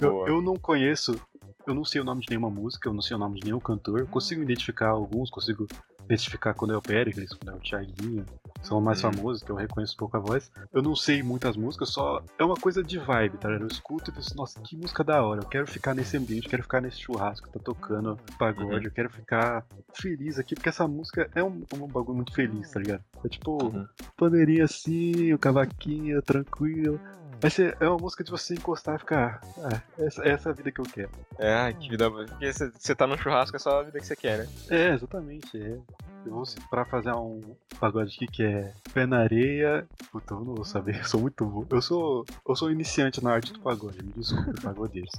Eu, eu não conheço, eu não sei o nome de nenhuma música, eu não sei o nome de nenhum cantor. Consigo identificar alguns, consigo identificar quando é o Pericles, quando é o Thiaguinho. São mais famosos, que eu reconheço pouco a voz. Eu não sei muitas músicas, só é uma coisa de vibe, tá ligado? Eu escuto e penso, nossa, que música da hora. Eu quero ficar nesse ambiente, quero ficar nesse churrasco, tá tocando pagode, Uhum. eu quero ficar feliz aqui, porque essa música é um, um bagulho muito feliz, tá ligado? É tipo, Uhum. pandeirinha assim, o cavaquinho, tranquilo. Mas é é uma música de você encostar e ficar. Ah, essa, essa é a vida que eu quero. É, que vida. Porque você- você tá no churrasco, é só a vida que você quer, né? É, exatamente. É. Eu vou pra fazer um pagode aqui que é pé na areia. Puta, eu não vou saber, eu sou muito bom. Eu sou. Eu sou iniciante na arte do pagode, me desculpe, [LAUGHS] pagodeiros.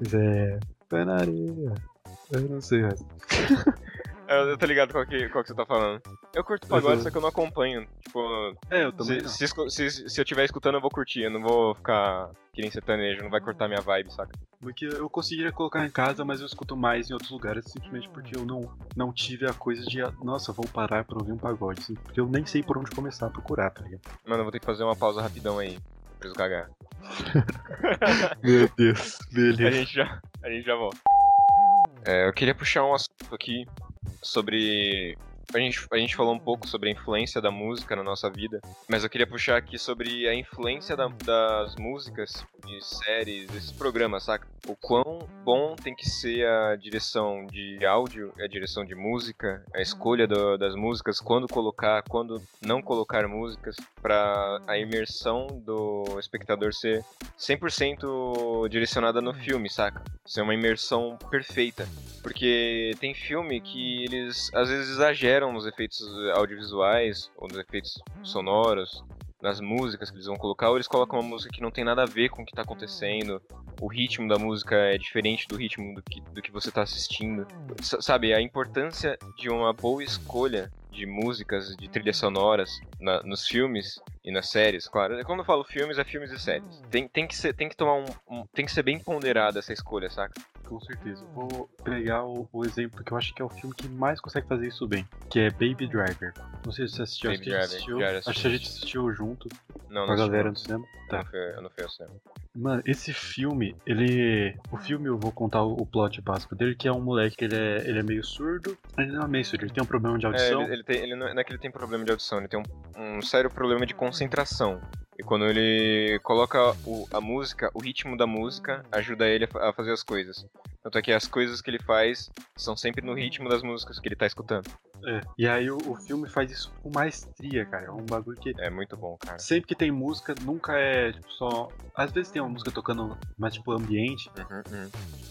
Mas é. Pé na areia. Eu não sei, mas. Eu, eu tô ligado qual que, qual que você tá falando. Eu curto pagode, Uhum. só que eu não acompanho. Tipo, É, eu também. se, não. se, se, se eu estiver escutando, eu vou curtir. Eu não vou ficar que nem sertanejo, não vai cortar minha vibe, saca? Porque eu conseguiria colocar em casa, mas eu escuto mais em outros lugares, simplesmente porque eu não, não tive a coisa de, nossa, vou parar pra ouvir um pagode. assim, porque eu nem sei por onde começar a procurar, tá ligado? Mano, eu vou ter que fazer uma pausa rapidão aí. Preciso cagar. [LAUGHS] Meu Deus, A beleza. gente já, a gente já volta. É, eu queria puxar um assunto aqui sobre. A gente, a gente falou um pouco sobre a influência da música na nossa vida, mas eu queria puxar aqui sobre a influência da- das músicas de séries, desses programas, saca? O quão bom tem que ser a direção de áudio, a direção de música, a escolha do- das músicas, quando colocar, quando não colocar músicas, para a imersão do espectador ser 100% direcionada no filme, saca? Ser uma imersão perfeita. Porque tem filme que eles às vezes exageram nos efeitos audiovisuais ou nos efeitos sonoros, nas músicas que eles vão colocar, ou eles colocam uma música que não tem nada a ver com o que tá acontecendo, o ritmo da música é diferente do ritmo do que, do que você tá assistindo. S- sabe, a importância de uma boa escolha de músicas, de trilhas sonoras na- nos filmes e nas séries, claro. Quando eu falo filmes, é filmes e séries. Tem, tem, que, ser, tem que tomar um, um- Tem que ser bem ponderada essa escolha, saca? Com certeza. Vou pegar o, o exemplo que eu acho que é o filme que mais consegue fazer isso bem, que é Baby Driver. Não sei se você assistiu, Baby acho que Driver, assistiu. Acho que a gente assistiu junto Não, com a não galera no cinema. Tá. Eu não fui- Eu não fui ao cinema. Mano, esse filme, ele. O filme eu vou contar o, o plot básico dele, que é um moleque que ele é, ele é meio surdo. Ele não é meio surdo, ele tem um problema de É, audição. ele, ele tem, ele não, não é que ele tem problema de audição, ele tem um, um sério problema de concentração. E quando ele coloca o- a música, o ritmo da música ajuda ele a, a fazer as coisas. Tanto é que as coisas que ele faz são sempre no ritmo das músicas que ele tá escutando. É. E aí o, o filme faz isso com maestria, cara. É um bagulho que. É muito bom, cara. Sempre que tem música, nunca é tipo, só. Às vezes tem uma música tocando mais tipo ambiente, Uhum,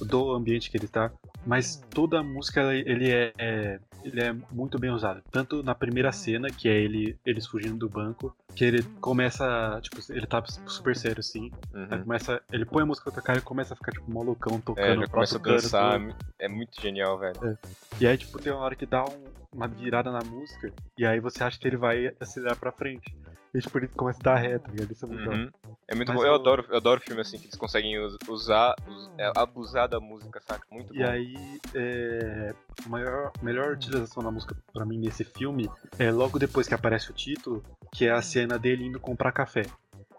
uhum. do ambiente que ele tá. Mas toda a música ele é, é, ele é muito bem usado. Tanto na primeira cena, que é ele eles fugindo do banco, que ele começa, tipo, ele tá super sério assim, Uhum. começa, ele põe a música pra tocar e começa a ficar tipo malucão É, tocando já o começa a dançar. canto. É muito genial, velho. E aí tipo tem uma hora que dá um- uma virada na música e aí você acha que ele vai acelerar pra frente. E tipo ele começa a dar reta, e isso é muito Uhum. É muito Mas bom. Eu o- adoro, eu adoro filme assim, que eles conseguem us- usar, us- é, abusar da música, saca? Muito E bom. aí, é, a maior, melhor utilização da música pra mim nesse filme é logo depois que aparece o título, que é a cena dele indo comprar café.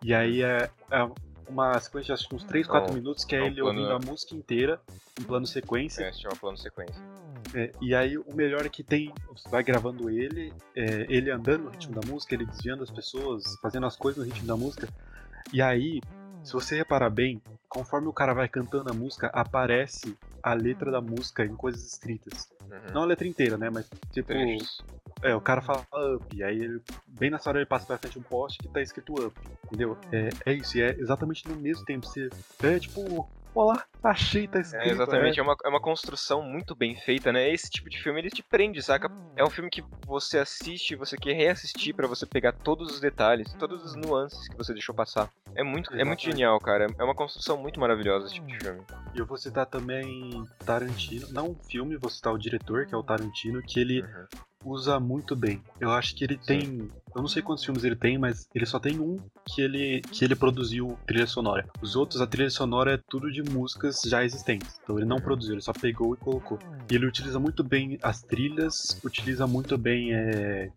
E aí é, é uma sequência de acho uns 3, 4 Não, minutos que é é um ele plano- ouvindo a música inteira, em plano sequência. É, se chama plano sequência. É, e aí o melhor é que tem. Você vai gravando ele, é, ele andando no ritmo da música, ele desviando as pessoas, fazendo as coisas no ritmo da música. E aí, se você reparar bem, conforme o cara vai cantando a música, aparece a letra da música em coisas escritas. Uhum. Não a letra inteira, né? Mas tipo. Trechos. É, o cara fala up, aí ele, bem nessa hora ele passa pra frente um poste que tá escrito up, entendeu? É, é isso, e é exatamente no mesmo tempo. Você é tipo, olá, achei, tá escrito. É, exatamente, é uma, é uma construção muito bem feita, né? Esse tipo de filme ele te prende, saca? É um filme que você assiste, você quer reassistir pra você pegar todos os detalhes, todas as nuances que você deixou passar. É muito, é muito genial, cara. É uma construção muito maravilhosa esse tipo de filme. E eu vou citar também Tarantino, não um filme, vou citar o diretor, que é o Tarantino, que ele Uhum. Usa muito bem. Eu acho que ele tem. Eu não sei quantos filmes ele tem, mas ele só tem um que ele, que ele produziu trilha sonora. Os outros, a trilha sonora é tudo de músicas já existentes. Então ele não Uhum. produziu, ele só pegou e colocou. E ele utiliza muito bem as trilhas, utiliza muito bem. É...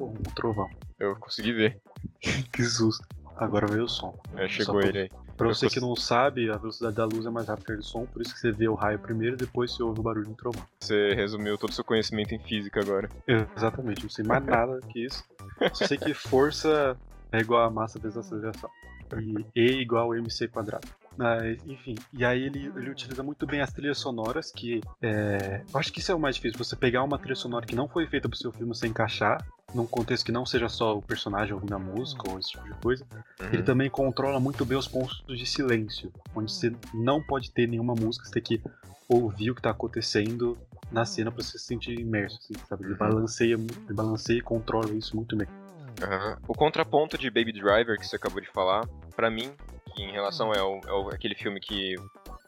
Um trovão. Eu consegui ver. [LAUGHS] Que susto. Agora veio o som. É, chegou ele aí. Pra você que não sabe, a velocidade da luz é mais rápida que a do som, por isso que você vê o raio primeiro, depois você ouve o barulho do trovão. Você resumiu todo o seu conhecimento em física agora. Exatamente, não sei mais nada que isso. Só sei que força é igual a massa vezes a aceleração. E E igual a mc quadrado. Mas, enfim, e aí ele, ele utiliza muito bem as trilhas sonoras, que é, eu acho que isso é o mais difícil, você pegar uma trilha sonora que não foi feita pro seu filme sem encaixar, num contexto que não seja só o personagem ouvindo a música ou esse tipo de coisa. Ele Uhum. também controla muito bem os pontos de silêncio, onde você não pode ter nenhuma música, você tem que ouvir o que tá acontecendo na cena pra você se sentir imerso, assim, sabe? Ele Uhum. balanceia, ele balanceia e controla isso muito bem. Aham. O contraponto de Baby Driver que você acabou de falar, pra mim, que em relação ao, ao aquele filme que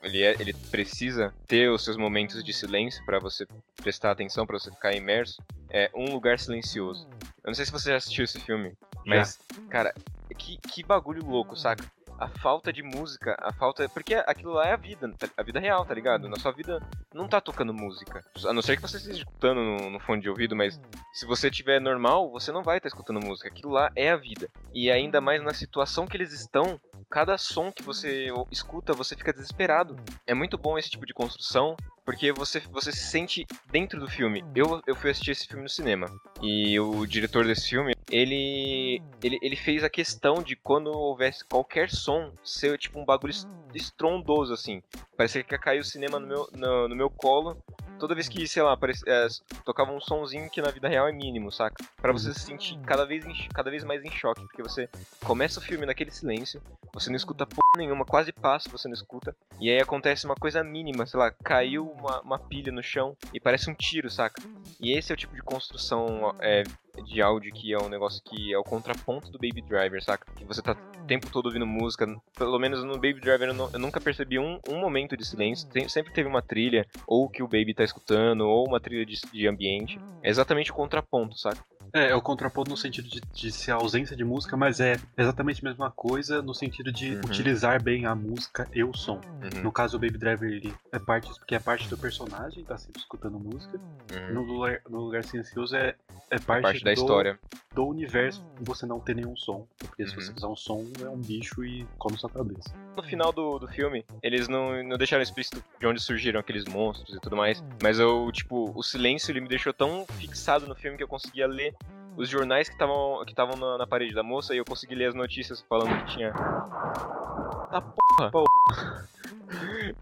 ele, é, ele precisa ter os seus momentos de silêncio pra você prestar atenção, pra você ficar imerso, é Um Lugar Silencioso. Eu não sei se você já assistiu esse filme, mas, cara, que, que bagulho louco, saca? A falta de música, a falta. Porque aquilo lá é a vida, tá- a vida real, tá ligado? Na sua vida não tá tocando música. A não ser que você esteja escutando no, no fone de ouvido, mas se você tiver normal, você não vai estar escutando música. Aquilo lá é a vida. E ainda mais na situação que eles estão, cada som que você escuta, você fica desesperado. É muito bom esse tipo de construção, porque você, você se sente dentro do filme. Eu, eu fui assistir esse filme no cinema. E o diretor desse filme, ele, ele, ele fez a questão de quando houvesse qualquer som, ser tipo um bagulho es- estrondoso, assim. Parecia que ia cair o cinema no meu, no, no meu colo. Toda vez que, sei lá, aparecia, é, tocava um sonzinho que na vida real é mínimo, saca? Pra você se sentir cada vez, cada vez mais em choque, porque você começa o filme naquele silêncio, você não escuta porra nenhuma, quase passa, você não escuta, e aí acontece uma coisa mínima, sei lá, caiu uma, uma pilha no chão e parece um tiro, saca? E esse é o tipo de construção é, de áudio que é um negócio que é o contraponto do Baby Driver, saca? Que você tá o tempo todo ouvindo música, pelo menos no Baby Driver eu, não- eu nunca percebi um, um momento de silêncio, Tem- sempre teve uma trilha, ou que o Baby tá escutando, ou uma trilha de, de ambiente. É exatamente o contraponto, saca? É, é o contraponto no sentido de, de ser a ausência de música, mas é exatamente a mesma coisa no sentido de Uhum. utilizar bem a música e o som. Uhum, No caso, o Baby Driver, ele é parte porque é parte do personagem, tá sempre escutando música. uhum. No lugar, no lugar silencioso é, é parte, Parte da do, história. do universo você não ter nenhum som. Porque se Uhum. você fizer um som, é um bicho e come sua cabeça. No final do, do filme, eles não, não deixaram explícito de onde surgiram aqueles monstros e tudo mais. Mas eu, tipo, o silêncio ele me deixou tão fixado no filme que eu conseguia ler os jornais que estavam que estavam na, na parede da moça e eu consegui ler as notícias falando que tinha. Ah, porra! Pô.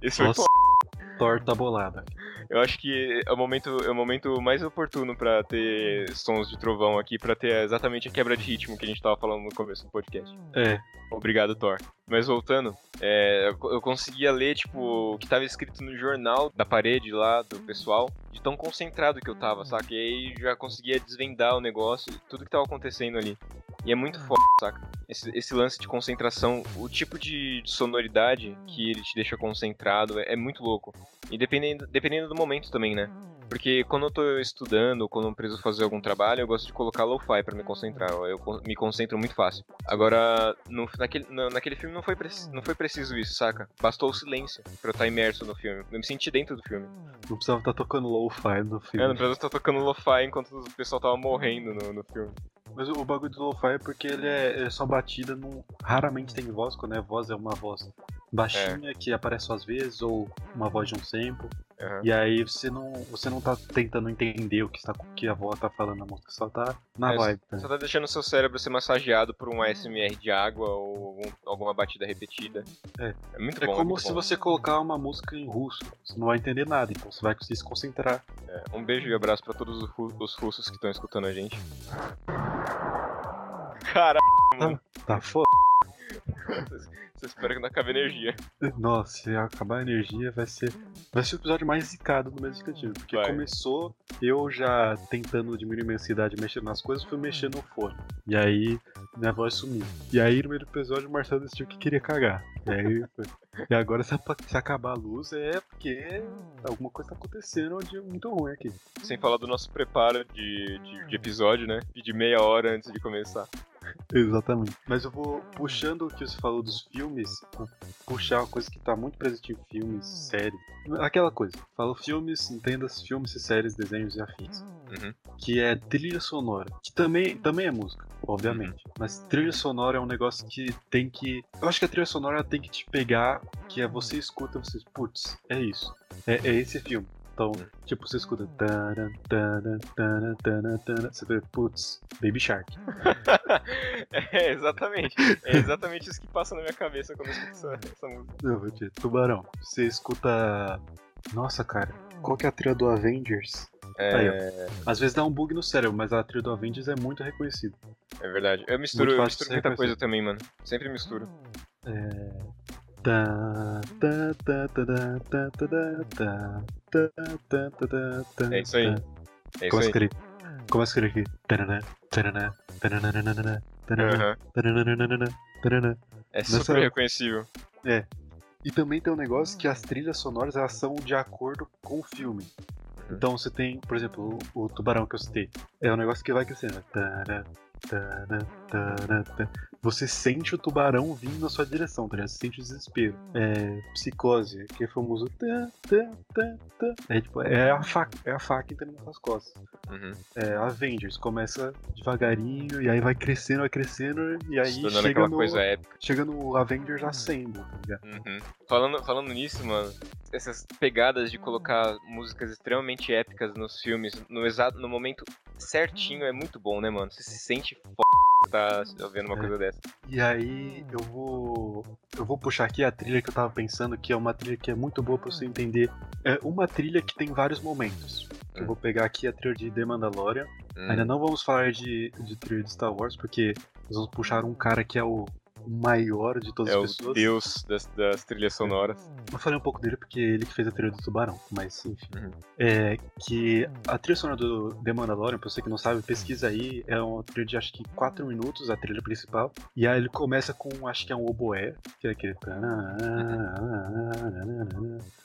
Esse foi Nossa, torta bolada. Eu acho que é o momento, é o momento mais oportuno pra ter sons de trovão aqui, pra ter exatamente a quebra de ritmo que a gente tava falando no começo do podcast. É, Obrigado, Thor. Mas voltando, é, eu- eu conseguia ler, tipo, o que tava escrito no jornal da parede lá do pessoal, de tão concentrado que eu tava, saca? E aí já conseguia desvendar o negócio, tudo que tava acontecendo ali. E é muito foda, saca? Esse, esse lance de concentração, o tipo de, de sonoridade que ele te deixa concentrado é, é muito louco. E dependendo, dependendo do momento também, né? Porque quando eu tô estudando, ou quando eu preciso fazer algum trabalho, eu gosto de colocar lo-fi pra me concentrar. Eu con- me concentro muito fácil. Agora, no- naquele, na- naquele filme não foi, preci- não foi preciso isso, saca? Bastou o silêncio pra eu estar imerso no filme. Eu me senti dentro do filme. não precisava estar tocando lo-fi no Eu filme. não precisava estar tocando lo-fi enquanto o pessoal tava morrendo no, no filme. Mas o, bagulho do lo-fi é porque ele é, é só batida, não, raramente tem voz, quando é voz é uma voz baixinha que aparece às vezes, ou uma voz de um sample. Aham. E aí você não, você não tá tentando entender o que, está, o que a voz tá falando na música, só tá na É, vibe. né? Você tá deixando seu cérebro ser massageado por um ASMR de água ou algum- alguma batida repetida. É. É muito É bom. como muito se bom. você colocar uma música em russo, você não vai entender nada, então você vai conseguir se concentrar. É, um beijo e abraço pra todos os, ru- os russos que estão escutando a gente. Caralho, Tá foda. Você espera que não acabe a energia. Nossa, se acabar a energia vai ser. Vai ser o episódio mais zicado do mês cantinho. Porque Vai. começou eu já tentando diminuir minha ansiedade mexendo nas coisas, fui mexendo no fone. E aí minha voz sumiu. E aí no meio do episódio o Marcelo decidiu que queria cagar. E aí foi. [LAUGHS] E agora se acabar a luz é porque alguma coisa tá acontecendo de muito ruim aqui. Sem falar do nosso preparo de, de, de episódio, né? De meia hora antes de começar. Exatamente. Mas eu vou puxando o que você falou dos filmes, vou puxar uma coisa que tá muito presente em filmes, séries. Aquela coisa. Falo filmes, entendas filmes, séries, desenhos e afins. Uhum. Que é trilha sonora. Que também, também é música, obviamente. Mas trilha sonora é um negócio que tem que. Eu acho que a trilha sonora tem que te pegar, que é você escuta, você. Putz, é isso. É, é esse filme. Então, tipo, você escuta. Taran, taran, taran, taran, taran, Você vê, putz, Baby Shark. [LAUGHS] é, exatamente. É exatamente isso que passa na minha cabeça quando eu escuto essa, essa música. Não, Tubarão. Você escuta. Nossa, cara. Qual que é a trilha do Avengers? Aí, É, Às vezes dá um bug no cérebro, mas a trilha do Avengers é muito reconhecida. é verdade. Eu misturo, eu misturo muita coisa também, mano. Sempre misturo. É. É isso aí. É isso aí. Começa a aqui. É super reconhecível. É. E também tem um negócio que as trilhas sonoras elas são de acordo com o filme. Então você tem, por exemplo, o, o tubarão que eu citei. É um negócio que vai crescendo. Você sente o tubarão vindo na sua direção, tá ligado? Você sente o desespero. É, psicose, que é famoso. Tá, tá, tá, tá. É, tipo, é a faca, é a faca entrando nas costas. Uhum. É, Avengers começa devagarinho e aí vai crescendo, vai crescendo e aí chega no, coisa épica. chega no Avengers Assemble, tá ligado? Uhum. Falando, falando nisso, mano, essas pegadas de colocar músicas extremamente épicas nos filmes, no exato no momento certinho, é muito bom, né, mano? Você se sente f tá ouvindo uma É. coisa dessa. E aí eu vou eu vou puxar aqui a trilha que eu tava pensando, que é uma trilha que é muito boa pra você entender. É uma trilha que tem vários momentos. Eu Hum. vou pegar aqui a trilha de The Mandalorian. Hum. Ainda não vamos falar de, de trilha de Star Wars, porque nós vamos puxar um cara que é o maior de todas É as o pessoas. deus das, das trilhas sonoras. Eu falei um pouco dele porque ele que fez a trilha do Tubarão, mas enfim. Uhum. É que a trilha sonora do The Mandalorian, pra você que não sabe, pesquisa aí, é uma trilha de acho que 4 minutos, a trilha principal. E aí ele começa com, acho que é um oboé, que é aquele.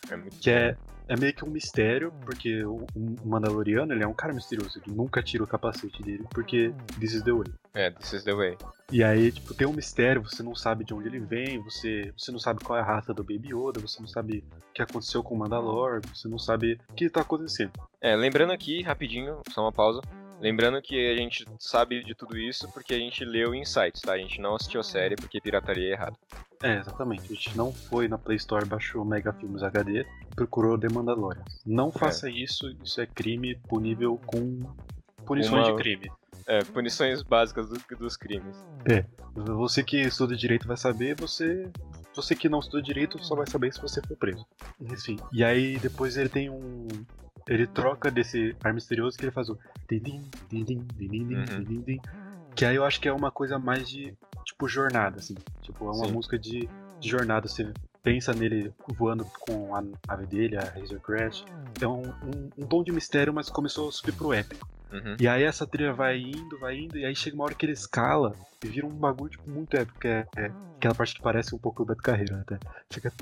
É muito Que é, é meio que um mistério, porque o, o Mandaloriano ele é um cara misterioso, ele nunca tira o capacete dele, porque this is the way. É, this is the way. E aí, tipo, tem um mistério, você não sabe de onde ele vem, você, você não sabe qual é a raça do Baby Yoda, você não sabe o que aconteceu com o Mandalor, você não sabe o que tá acontecendo. É, lembrando aqui, rapidinho, só uma pausa. Lembrando que a gente sabe de tudo isso porque a gente leu insights, tá? A gente não assistiu a série porque pirataria é errado. É, exatamente. A gente não foi na Play Store, baixou Mega Filmes HD e procurou The Mandalorian. Não faça isso, isso é crime punível com punições Uma- de crime. É, punições básicas do- dos crimes. Você que estuda direito vai saber, você você que não estudou direito só vai saber se você for preso. Enfim. E aí depois ele tem um. Ele troca desse ar misterioso que ele faz o. Uhum. Que aí eu acho que é uma coisa mais de. Tipo, jornada, assim. Tipo, é uma Sim. música de, de jornada. Você pensa nele voando com a nave dele, a Razor Crash. Então, um, um tom de mistério, mas começou a subir pro épico. Uhum. E aí essa trilha vai indo, vai indo, e aí chega uma hora que ele escala e vira um bagulho tipo, muito épico, que é, é aquela parte que parece um pouco o Beto Carreira até. Fica.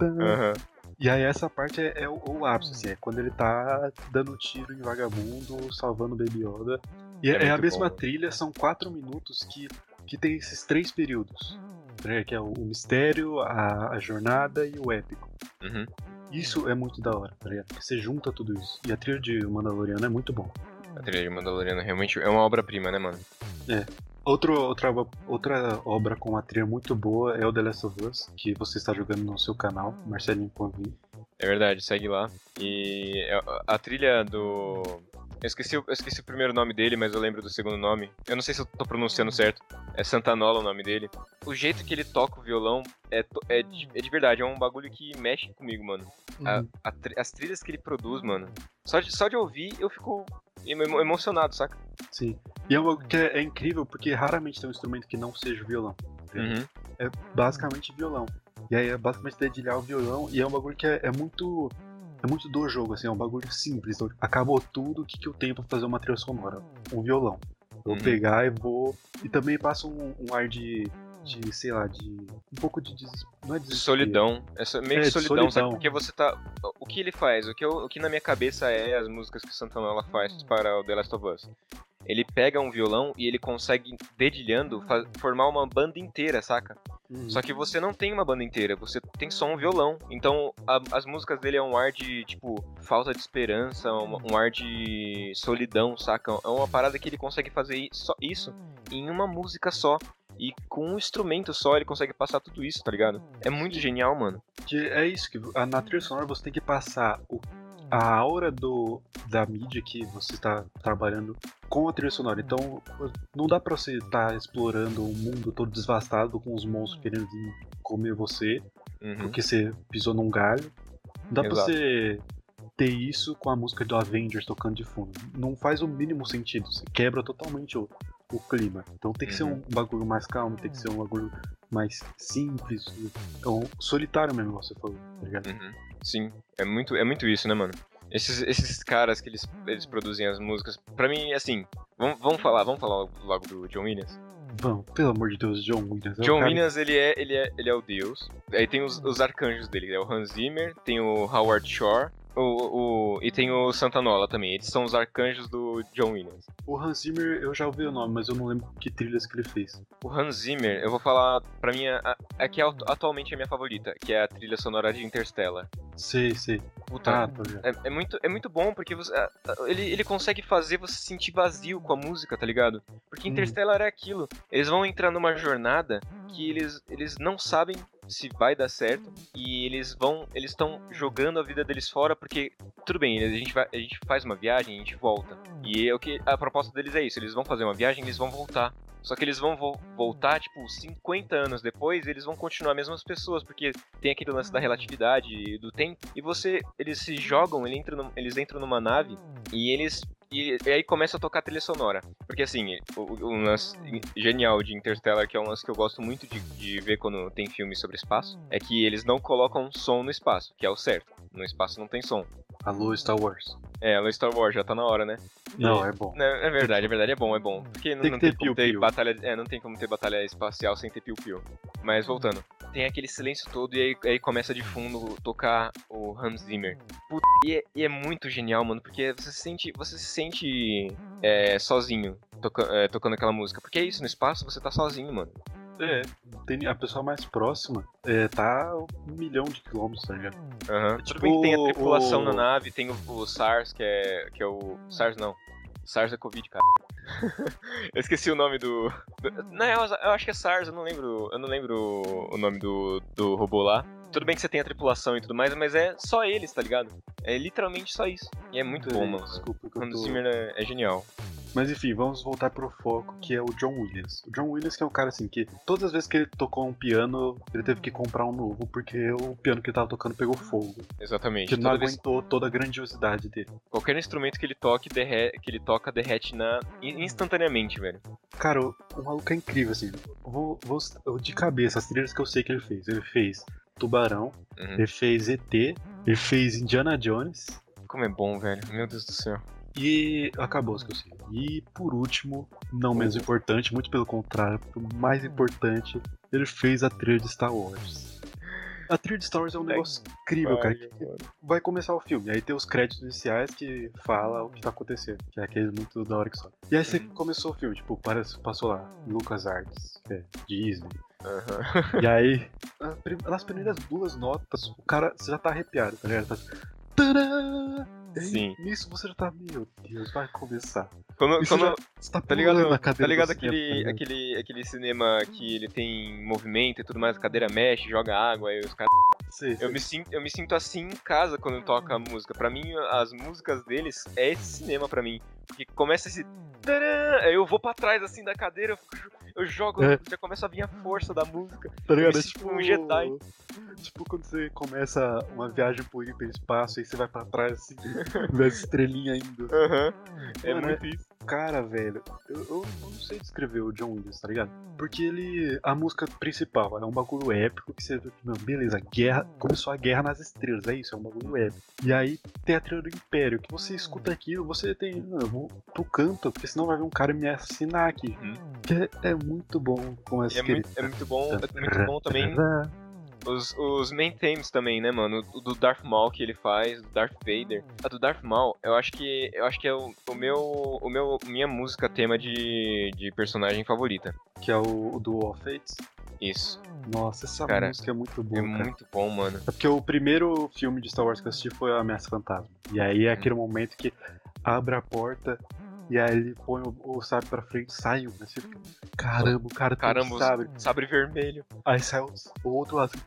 Uhum. E aí essa parte é, é o, o, ápice, assim, é quando ele tá dando tiro em vagabundo, salvando o Baby Yoda. E é, é a mesma bom. trilha, são quatro minutos que que tem esses três períodos. né, Que é o, o mistério, a, a jornada e o épico. Uhum. Isso é muito da hora, tá ligado? Porque você junta tudo isso. E a trilha de Mandaloriano é muito bom. A trilha de Mandaloriano realmente é uma obra-prima, né, mano? Outro, outra, outra obra com uma trilha muito boa é o The Last of Us, que você está jogando no seu canal, Marcelinho Convin. É verdade, segue lá. E é- a trilha do. Eu esqueci, o- eu esqueci o primeiro nome dele, mas eu lembro do segundo nome. Eu não sei se eu tô pronunciando certo. É Santanola o nome dele. O jeito que ele toca o violão é, é, de, é de verdade, é um bagulho que mexe comigo, mano. A- Uhum. a as trilhas que ele produz, mano. Só de, só de ouvir eu fico emo- emocionado, saca? Sim. E é, uma, é, é incrível porque raramente tem um instrumento que não seja o violão. Uhum. É basicamente violão. E aí é basicamente dedilhar o violão e é um bagulho que é, é muito. É muito do jogo, assim, é um bagulho simples. Então, acabou tudo, o que, que eu tenho pra fazer uma trilha sonora? Um violão. Eu vou Uhum. pegar e vou. E também passa um, um ar de. de, sei lá, de. Um pouco de. Des... Não é De desespero. solidão. Essa, meio É, de de solidão, sabe? solidão. Porque você tá. O que ele faz? O que, eu- o que na minha cabeça é as músicas que o Santanola faz para o The Last of Us. Ele pega um violão e ele consegue, dedilhando, fa- formar uma banda inteira, saca? Uhum. Só que você não tem uma banda inteira, você tem só um violão. Então a- as músicas dele é um ar de, tipo, falta de esperança, um, um ar de solidão, saca? É uma parada que ele consegue fazer só isso em uma música só. E com um instrumento só ele consegue passar tudo isso, tá ligado? É muito genial, mano. Que é isso, que a- na trilha sonora você tem que passar o- a aura do, da mídia que você está trabalhando com a trilha sonora. Então não dá pra você estar explorando um mundo todo devastado com os monstros querendo vir comer você, Uhum. porque você pisou num galho. Não dá pra Exato. você ter isso com a música do Avengers tocando de fundo. Não faz o mínimo sentido. Você quebra totalmente o, o clima. Então tem que ser Uhum. um bagulho mais calmo, tem que ser um bagulho mais simples. Então, solitário mesmo, você falou, tá ligado? Uhum. Sim, é muito, é muito isso, né, mano? Esses, esses caras que eles, eles produzem as músicas, pra mim, assim, vamos, vamos falar, vamos falar logo do John Williams. Vamos, pelo amor de Deus, John Williams. é John cara- Williams, ele é, ele é, ele é o deus. Aí tem os, os arcanjos dele, é o Hans Zimmer, tem o Howard Shore, o, o, e tem o Santanola também. Eles são os arcanjos do John Williams. O Hans Zimmer, eu já ouvi o nome, mas eu não lembro que trilhas que ele fez. O Hans Zimmer, eu vou falar pra mim, que é atu- atualmente é a minha favorita, que é a trilha sonora de Interstellar. Sei, sei. Puta, Ah. É, é muito, é muito bom porque você, ele, ele consegue fazer você se sentir vazio com a música, tá ligado? Porque Uhum. Interstellar é aquilo. Eles vão entrar numa jornada que eles, eles não sabem se vai dar certo e eles vão eles estão jogando a vida deles fora porque tudo bem a gente vai, a gente faz uma viagem a gente volta. E é o que a proposta deles é isso eles vão fazer uma viagem eles vão voltar. Só que eles vão vo- voltar tipo 50 anos depois eles vão continuar as mesmas pessoas porque tem aquele lance da relatividade e do tempo. E você eles se jogam ele entra num- eles entram numa nave e eles e, e aí começa a tocar a trilha sonora. Porque assim, o, o- um lance genial de Interstellar, que é um lance que eu gosto muito de, de ver quando tem filmes sobre espaço, é que eles não colocam som no espaço, que é o certo. No espaço não tem som. Alô, Star Wars. É, no Star Wars já tá na hora, né? Não, E- é bom. Não, é verdade, é verdade, é bom, é bom. Porque não Tem não que tem, ter como ter piu-piu. batalha. É, não tem como ter batalha espacial sem ter piu-piu. Mas voltando. Tem aquele silêncio todo e aí, aí começa de fundo tocar o Hans Zimmer. Puta, e, é, e é muito genial, mano, porque você se sente. Você se sente é, sozinho toca- é, tocando aquela música. Porque é isso, no espaço você tá sozinho, mano. É, tem a pessoa mais próxima é, tá um milhão de quilômetros, tá ligado? Aham. Tudo Tipo, bem que tem a tripulação o- na nave, tem o, o SARS, que é, que é o. SARS não. SARS é Covid, cara. [LAUGHS] eu esqueci o nome do. Não, eu, eu acho que é SARS, eu não lembro. Eu não lembro o nome do, do robô lá. Tudo bem que você tem a tripulação e tudo mais, mas é só eles, tá ligado? É literalmente só isso. E é muito bom, mano. Desculpa que O eu tô... É, é genial. Mas enfim, vamos voltar pro foco, que é o John Williams. O John Williams que é um cara assim que todas as vezes que ele tocou um piano, ele teve que comprar um novo, porque o piano que ele tava tocando pegou fogo. Exatamente. Que não Toda vez- aguentou toda a grandiosidade dele. qualquer instrumento que ele toque, derre... que ele toca, derrete na... in- instantaneamente, velho. Cara, o, o maluco é incrível, assim. Vou, vou de cabeça, as trilhas que eu sei que ele fez. Ele fez Tubarão, Uhum. ele fez ET, ele fez Indiana Jones Como é bom, velho. Meu Deus do céu. E acabou os que eu sei. E por último, não menos importante, muito pelo contrário, o mais importante, ele fez a trilha de Star Wars. A trilha de Star Wars é um negócio incrível, cara. que vai começar o filme, aí tem os créditos iniciais que fala o que tá acontecendo, que é aquele muito da hora que só. E aí você começou o filme, tipo, parece, passou lá, Lucas Arts, é, Disney. Aham. E aí, [LAUGHS] nas primeiras duas notas, o cara, você já tá arrepiado, tá ligado? Tá... Tadã! Sim. Nisso você já tá, meu Deus, vai começar. Quando, você, quando, já, você tá Tá ligado, na tá cadeira ligado do cinema, tá aquele, ligado? aquele, aquele cinema que ele tem movimento e tudo mais, a cadeira mexe, joga água, aí os caras. Sei, sei. Eu me, sinto, eu me sinto assim em casa quando toca a música. Pra mim, as músicas deles é esse cinema pra mim. Porque começa esse. Tcharam! Eu vou pra trás assim da cadeira, eu, fico- eu jogo, É. já começa a vir a força da música. Tá ligado? É tipo um Jedi. Tipo quando você começa uma viagem pro hiperespaço e você vai pra trás assim, [LAUGHS] vê as estrelinhas indo. Aham. É muito isso. Cara, velho, eu, eu não sei descrever o John Williams, tá ligado? Porque ele. A música principal é um bagulho épico que você vê que, meu, beleza, guerra. Começou a guerra nas estrelas, é isso, é um bagulho épico. E aí tem a trilha do Império, que você escuta aquilo, você tem. Não, eu vou pro canto, porque senão vai vir um cara me assassinar aqui. Uhum. Que é, é muito bom com essa é, muito, é muito bom, é muito bom também os, os main themes também, né, mano? O do Darth Maul que ele faz, do Darth Vader. A do Darth Maul, eu acho que eu acho que é o, o meu o meu minha música tema de, de personagem favorita. Que é o, o do All Fates. Isso. Nossa, essa Cara, música é muito boa, É cara. muito bom, mano. É porque o primeiro filme de Star Wars que eu assisti foi a Ameaça Fantasma. E aí é aquele momento que abre a porta e aí ele põe o, o sabre pra frente e sai um. Você fica, caramba, o cara tem Caramba, um o sabre. sabre vermelho. Aí sai o, o outro lado. assim,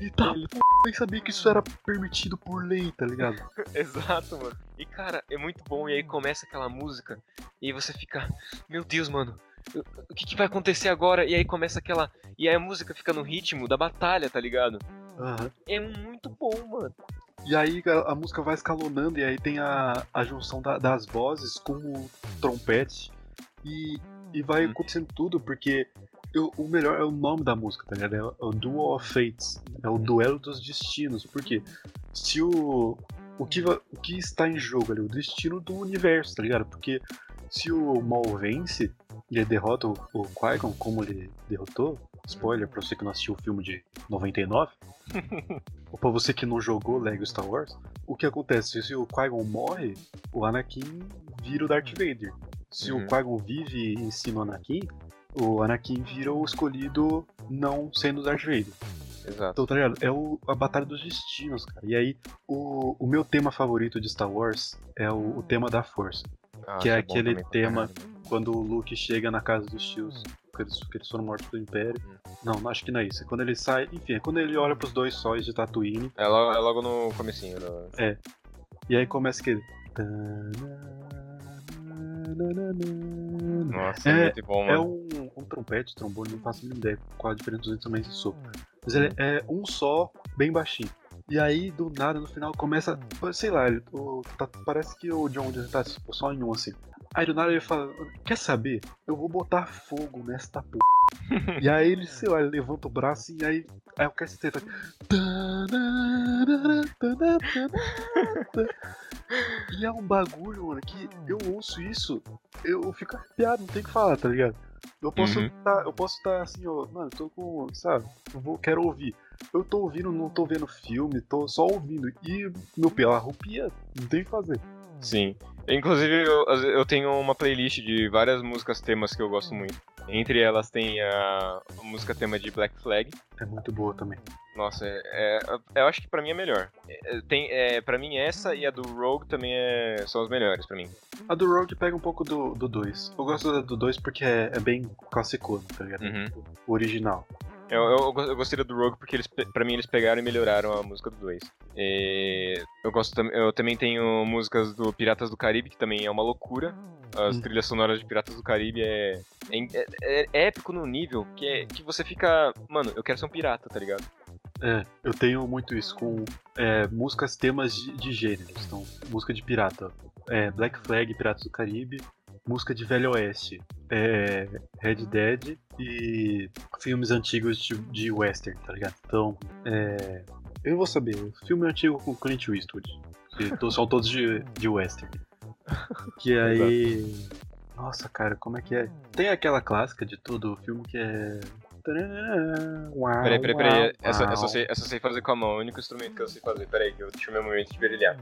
Eita, Ele- p... nem sabia que isso era permitido por lei, tá ligado? [LAUGHS] Exato, mano. E cara, é muito bom. E aí começa aquela música. E você fica, meu Deus, mano. O que, que vai acontecer agora? E aí começa aquela. E aí a música fica no ritmo da batalha, tá ligado? Aham. É muito bom, mano. E aí a, a música vai escalonando e aí tem a, a junção da- das vozes com o trompete. E, e vai Hum. acontecendo tudo porque eu- o melhor é o nome da música, tá ligado? É o- é Duel of Fates. É o duelo dos destinos. Porque se o. O que, o que está em jogo ali? O destino do universo, tá ligado? Porque se o Mal vence e ele derrota o, o Qui-Gon como ele derrotou, spoiler pra você que não assistiu o filme de 99, ou [LAUGHS] pra você que não jogou Lego Star Wars, o que acontece? Se o Qui-Gon morre, o Anakin vira o Darth Vader. Se Uhum. o Qui-Gon vive em cima do Anakin, o Anakin vira o escolhido não sendo o Darth Vader. Exato. Então, tá ligado? É o- a Batalha dos Destinos, cara. E aí, o, o meu tema favorito de Star Wars é o, o tema da Força. Ah, que é bom aquele também tema- caralho, mano. Quando o Luke chega na casa dos tios, que eles, que eles foram mortos pelo Império. Hum. Não, não, acho que não é isso. É quando ele sai, enfim, é quando ele olha pros dois sóis de Tatooine. É logo, é logo no comecinho. no- E aí começa aquele. Nossa, é, É- muito bom, É mano. um, um trompete, trombone, não faço a mínima ideia qual a diferença dos instrumentos de sopro. Mas ele é um só, bem baixinho. E aí, do nada, no final, começa. Sei lá, ele, o- tá- parece que o John Williams tá só em um assim. Aí do nada ele fala: Quer saber? Eu vou botar fogo nesta porra. e aí ele, sei lá, ele levanta o braço e aí. Aí o cacete tá. E é um bagulho, mano, que eu ouço isso, eu fico arrepiado, não tem o que falar, tá ligado? Eu posso Uhum. tá, eu posso estar assim, ó, mano, tô com, sabe, vou, quero ouvir. Eu tô ouvindo, não tô vendo filme, tô só ouvindo. E meu pelo arrupia, não tem o que fazer. Sim. Inclusive, eu, eu tenho uma playlist de várias músicas temas que eu gosto muito. Entre elas tem a, a música tema de Black Flag. É muito boa também. Nossa, é, é- eu acho que pra mim é melhor. É, tem, é, pra mim essa e a do Rogue também é- são as melhores pra mim. A do Rogue pega um pouco do 2. eu gosto da do 2 porque é, é bem classicona, tá ligado? Uhum. Tipo, o original. Eu, eu, eu go- eu gostei da do Rogue porque eles, pra mim eles pegaram e melhoraram a música do 2. E eu, gosto, eu também tenho músicas do Piratas do Caribe, que também é uma loucura. as Hum. trilhas sonoras de Piratas do Caribe é, é, é- é épico no nível que, é, que você fica. Mano, eu quero ser um pirata, tá ligado? É, eu tenho muito isso com é, músicas temas de, de gêneros. Então, música de pirata. É, Black Flag, Piratas do Caribe. Música de Velho Oeste. É, Red Dead e filmes antigos de, de western, tá ligado? Então, é, eu vou saber. Filme antigo com Clint Eastwood. Que são todos de, de western. Que [LAUGHS] aí... Nossa, cara, como é que é? Tem aquela clássica de todo filme que é... Uau, Peraí, peraí, peraí. uau, Essa, essa, eu uau. sei, essa eu sei fazer com a mão, é o único instrumento que eu sei fazer. Peraí, que eu deixa o meu momento de brilhar.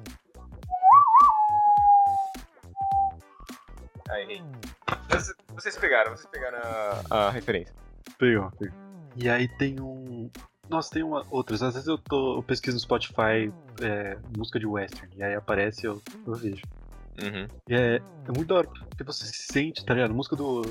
Aí, errei. Vocês- Vocês pegaram, vocês pegaram a, a referência. Pegou, pegou. E aí tem um. Nossa, tem uma, outras. Às vezes eu tô. Eu pesquiso no Spotify é, música de western. E aí aparece eu, eu vejo. Uhum. E é, é muito da hora, porque você se sente, tá ligado? A música do,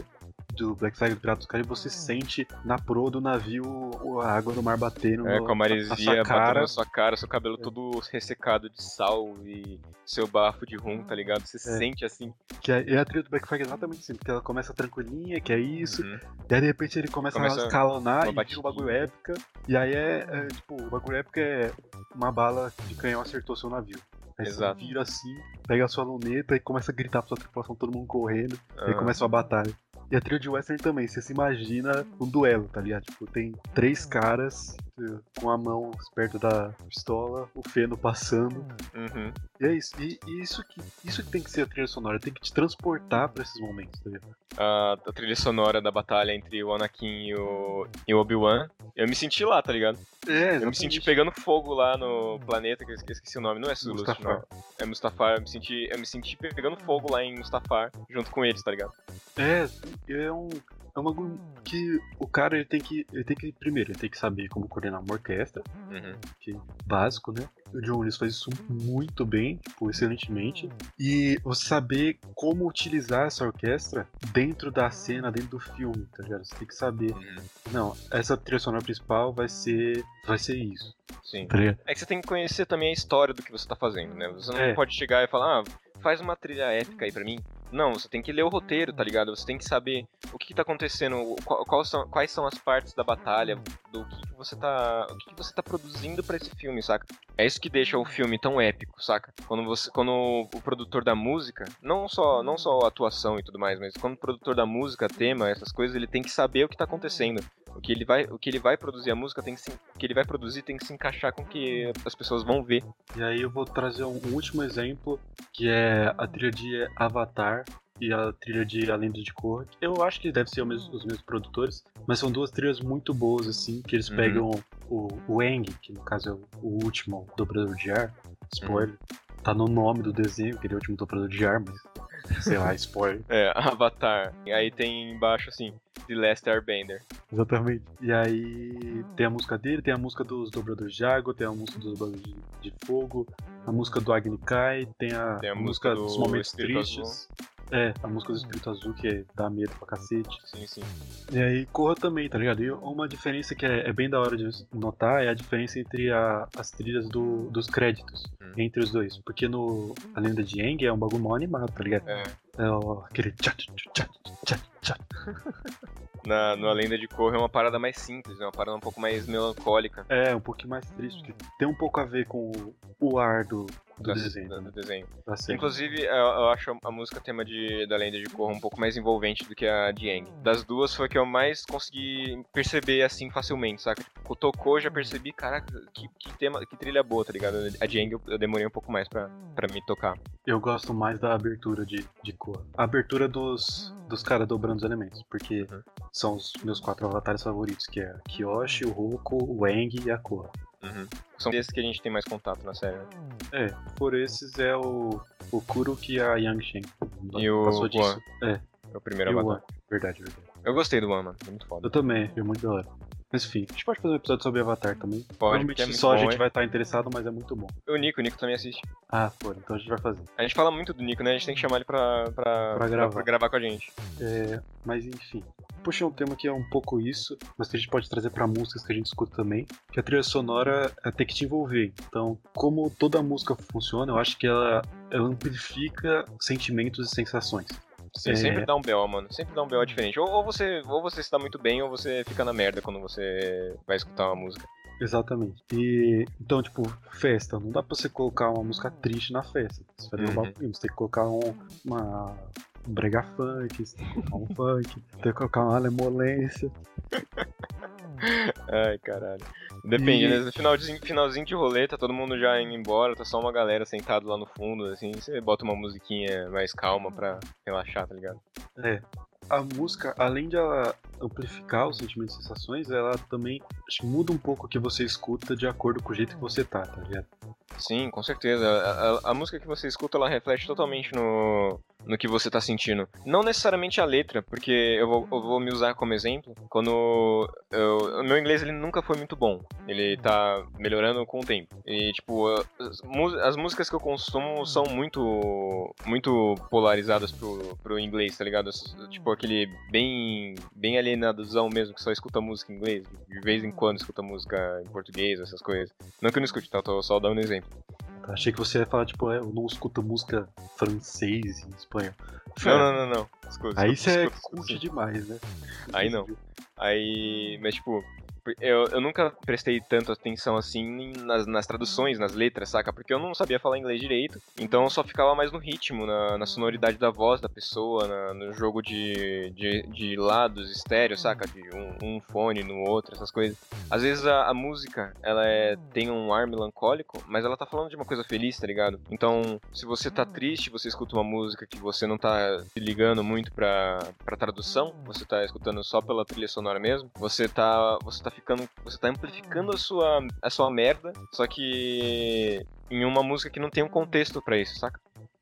do Black Flag do Piratas do Caribe, você sente na proa do navio a água do mar batendo É, no, com a na sua maresia batendo cara. na sua cara, seu cabelo todo ressecado de sal e seu bafo de rum, tá ligado? Você É. sente assim. Que é, e a trilha do Black Flag é exatamente assim, porque ela começa tranquilinha, que é isso. Uhum. E aí de repente ele começa, Começa a escalonar e vira um bagulho épica. E aí é, é, tipo, o bagulho épico é uma bala de canhão acertou seu navio. Aí Exato. você vira assim, pega a sua luneta e começa a gritar pra sua tripulação, todo mundo correndo. E aí começa uma batalha. E a trilha de western também, você se imagina um duelo, tá ligado? Tipo, tem três caras eh, com a mão perto da pistola, o feno passando. Uhum. E é isso. E, e isso, que, isso que tem que ser a trilha sonora, tem que te transportar pra esses momentos, tá ligado? a, a trilha sonora da batalha entre o Anakin e o, e o Obi-Wan. Eu me senti lá, tá ligado? É, Eu me senti pegando fogo lá no planeta, que eu esque- esqueci o nome, não é Sulus, não. É Mustafar, eu me senti, eu me senti pegando fogo lá em Mustafar, junto com eles, tá ligado? É, é um. É um bagulho que o cara ele tem que. Ele tem que. Primeiro, ele tem que saber como coordenar uma orquestra, Uhum. que é básico, né? O John Williams faz isso muito bem, tipo, excelentemente. E você saber como utilizar essa orquestra dentro da cena, dentro do filme, tá ligado? Você tem que saber. Uhum. Não, essa trilha sonora principal vai ser. Vai ser isso. Sim. Tá? É que você tem que conhecer também a história do que você tá fazendo, né? Você não É. pode chegar e falar, ah, faz uma trilha épica aí pra mim. Não, você tem que ler o roteiro, tá ligado? Você tem que saber o que, que tá acontecendo, qual- são- quais são as partes da batalha, do que, que você tá. O que, que você tá produzindo pra esse filme, saca? É isso que deixa o filme tão épico, saca? Quando você. Quando o produtor da música, não só, não só a atuação e tudo mais, mas quando o produtor da música, tema, essas coisas, ele tem que saber o que tá acontecendo. O que ele vai, o que ele vai produzir a música tem que se, o que ele vai produzir tem que se encaixar com o que as pessoas vão ver. E aí eu vou trazer um último exemplo, que é a trilha de Avatar e a trilha de A Lenda de Korra. Eu acho que deve ser o mesmo- os mesmos produtores, mas são duas trilhas muito boas, assim, que eles Uhum. pegam o, o Aang, que no caso é o, o último dobrador de ar, spoiler, tá no nome do desenho, que ele é o último dobrador de ar, mas sei lá, [LAUGHS] spoiler. É, Avatar. E aí tem embaixo assim, The Last Airbender. Exatamente. E aí tem a música dele, tem a música dos dobradores de água, tem a música dos dobradores de, de fogo, a música do Agni Kai, tem a, Tem a música, música dos do momentos Espírito tristes. É, a música do Espírito Azul que dá medo pra cacete. Sim, sim. E aí Corra também, tá ligado? E uma diferença que é, é bem da hora de notar é a diferença entre a- as trilhas do- dos créditos. Hum. Entre os dois. Porque no A Lenda de Aang é um bagulho mal animado, tá ligado? É. É o- aquele tchat, tchat, tchat, tchat. [LAUGHS] Na, no A Lenda de Korra é uma parada mais simples, é uma parada um pouco mais melancólica É, um pouquinho mais triste, porque tem um pouco a ver com o, o ar do, do da- desenho. da- né? do desenho. Da. Inclusive, eu, eu acho a música tema de, da Lenda de Korra um pouco mais envolvente do que a de Aang. Das duas foi a que eu mais consegui perceber assim facilmente, saca? Tipo, tocou, já percebi, caraca, que, que tema, que trilha boa, tá ligado? A de Aang eu, eu demorei um pouco mais pra, pra me tocar. Eu gosto mais da abertura de, de Korra. A abertura dos, dos caras dobrando os elementos, porque Uhum. São os meus quatro avatares favoritos, que é Kyoshi, o Roku, o Aang e a Korra. Uhum. São desses que a gente tem mais contato na série. né? É, por esses é o, o Kuruki e a Yangshen. E o Passou disso. É, É o primeiro e o avatar. Wan. Verdade, verdade. Eu gostei do One, mano. É muito Eu foda. também, é muito da hora. Mas enfim, a gente pode fazer um episódio sobre Avatar também. Pode, Provavelmente é muito só a bom, gente hein? vai estar interessado, mas é muito bom. O Nico, o Nico também assiste. Ah, pô, então a gente vai fazer. A gente fala muito do Nico, né? A gente tem que chamar ele pra, pra, Pra gravar. pra gravar com a gente. É, mas enfim. Puxei um tema que é um pouco isso, mas que a gente pode trazer pra músicas que a gente escuta também. Que a trilha sonora é, tem que te envolver. Então, como toda música funciona, eu acho que ela, ela amplifica sentimentos e sensações. Sim, é... sempre dá um BO, mano. Sempre dá um BO diferente. Ou, ou, você, ou você está muito bem, ou você fica na merda quando você vai escutar uma música. Exatamente. E então, tipo, festa, não dá pra você colocar uma música triste na festa. Você vai derrubar uhum. Você tem que colocar um, uma um brega funk, você tem que colocar um funk, tem que colocar uma alemolência. [LAUGHS] Ai, caralho. Depende, e... né? No finalzinho, finalzinho de rolê, tá todo mundo já indo embora, tá só uma galera sentado lá no fundo, assim, você bota uma musiquinha mais calma pra relaxar, tá ligado? É. A música, além de ela amplificar os sentimentos e sensações, ela também muda um pouco o que você escuta de acordo com o jeito que você tá, tá ligado? Sim, com certeza. A, a, a música que você escuta, ela reflete totalmente no, no que você tá sentindo. Não necessariamente a letra, porque eu vou, eu vou me usar como exemplo. Quando eu, meu inglês ele nunca foi muito bom. Ele tá melhorando com o tempo. E tipo, as, as músicas que eu consumo são muito muito polarizadas pro, pro inglês, tá ligado? Tipo aquele bem bem alienadozão mesmo que só escuta música em inglês, de vez em quando escuta música em português, essas coisas. Não que eu não escute, tá? Tô só dando um exemplo. Achei que você ia falar, tipo, é, eu não escuto música francês em espanhol. Não, não, não, não. Escuta, Aí você é curte demais, né? Aí não. Aí, mas tipo, eu, eu nunca prestei tanto atenção assim nas, nas traduções, nas letras, saca? Porque eu não sabia falar inglês direito, então eu só ficava mais no ritmo, na, na sonoridade da voz da pessoa, na, no jogo de, de, de lados estéreo, saca? De um, um, fone no outro, essas coisas. Às vezes a, a música, ela é, tem um ar melancólico, mas ela tá falando de uma coisa feliz, tá ligado? Então, se você tá triste, você escuta uma música que você não tá se ligando muito pra, pra tradução, você tá escutando só pela trilha sonora mesmo, você tá, você tá ficando. Você tá amplificando a sua, a sua merda, só que em uma música que não tem um contexto para isso, saca?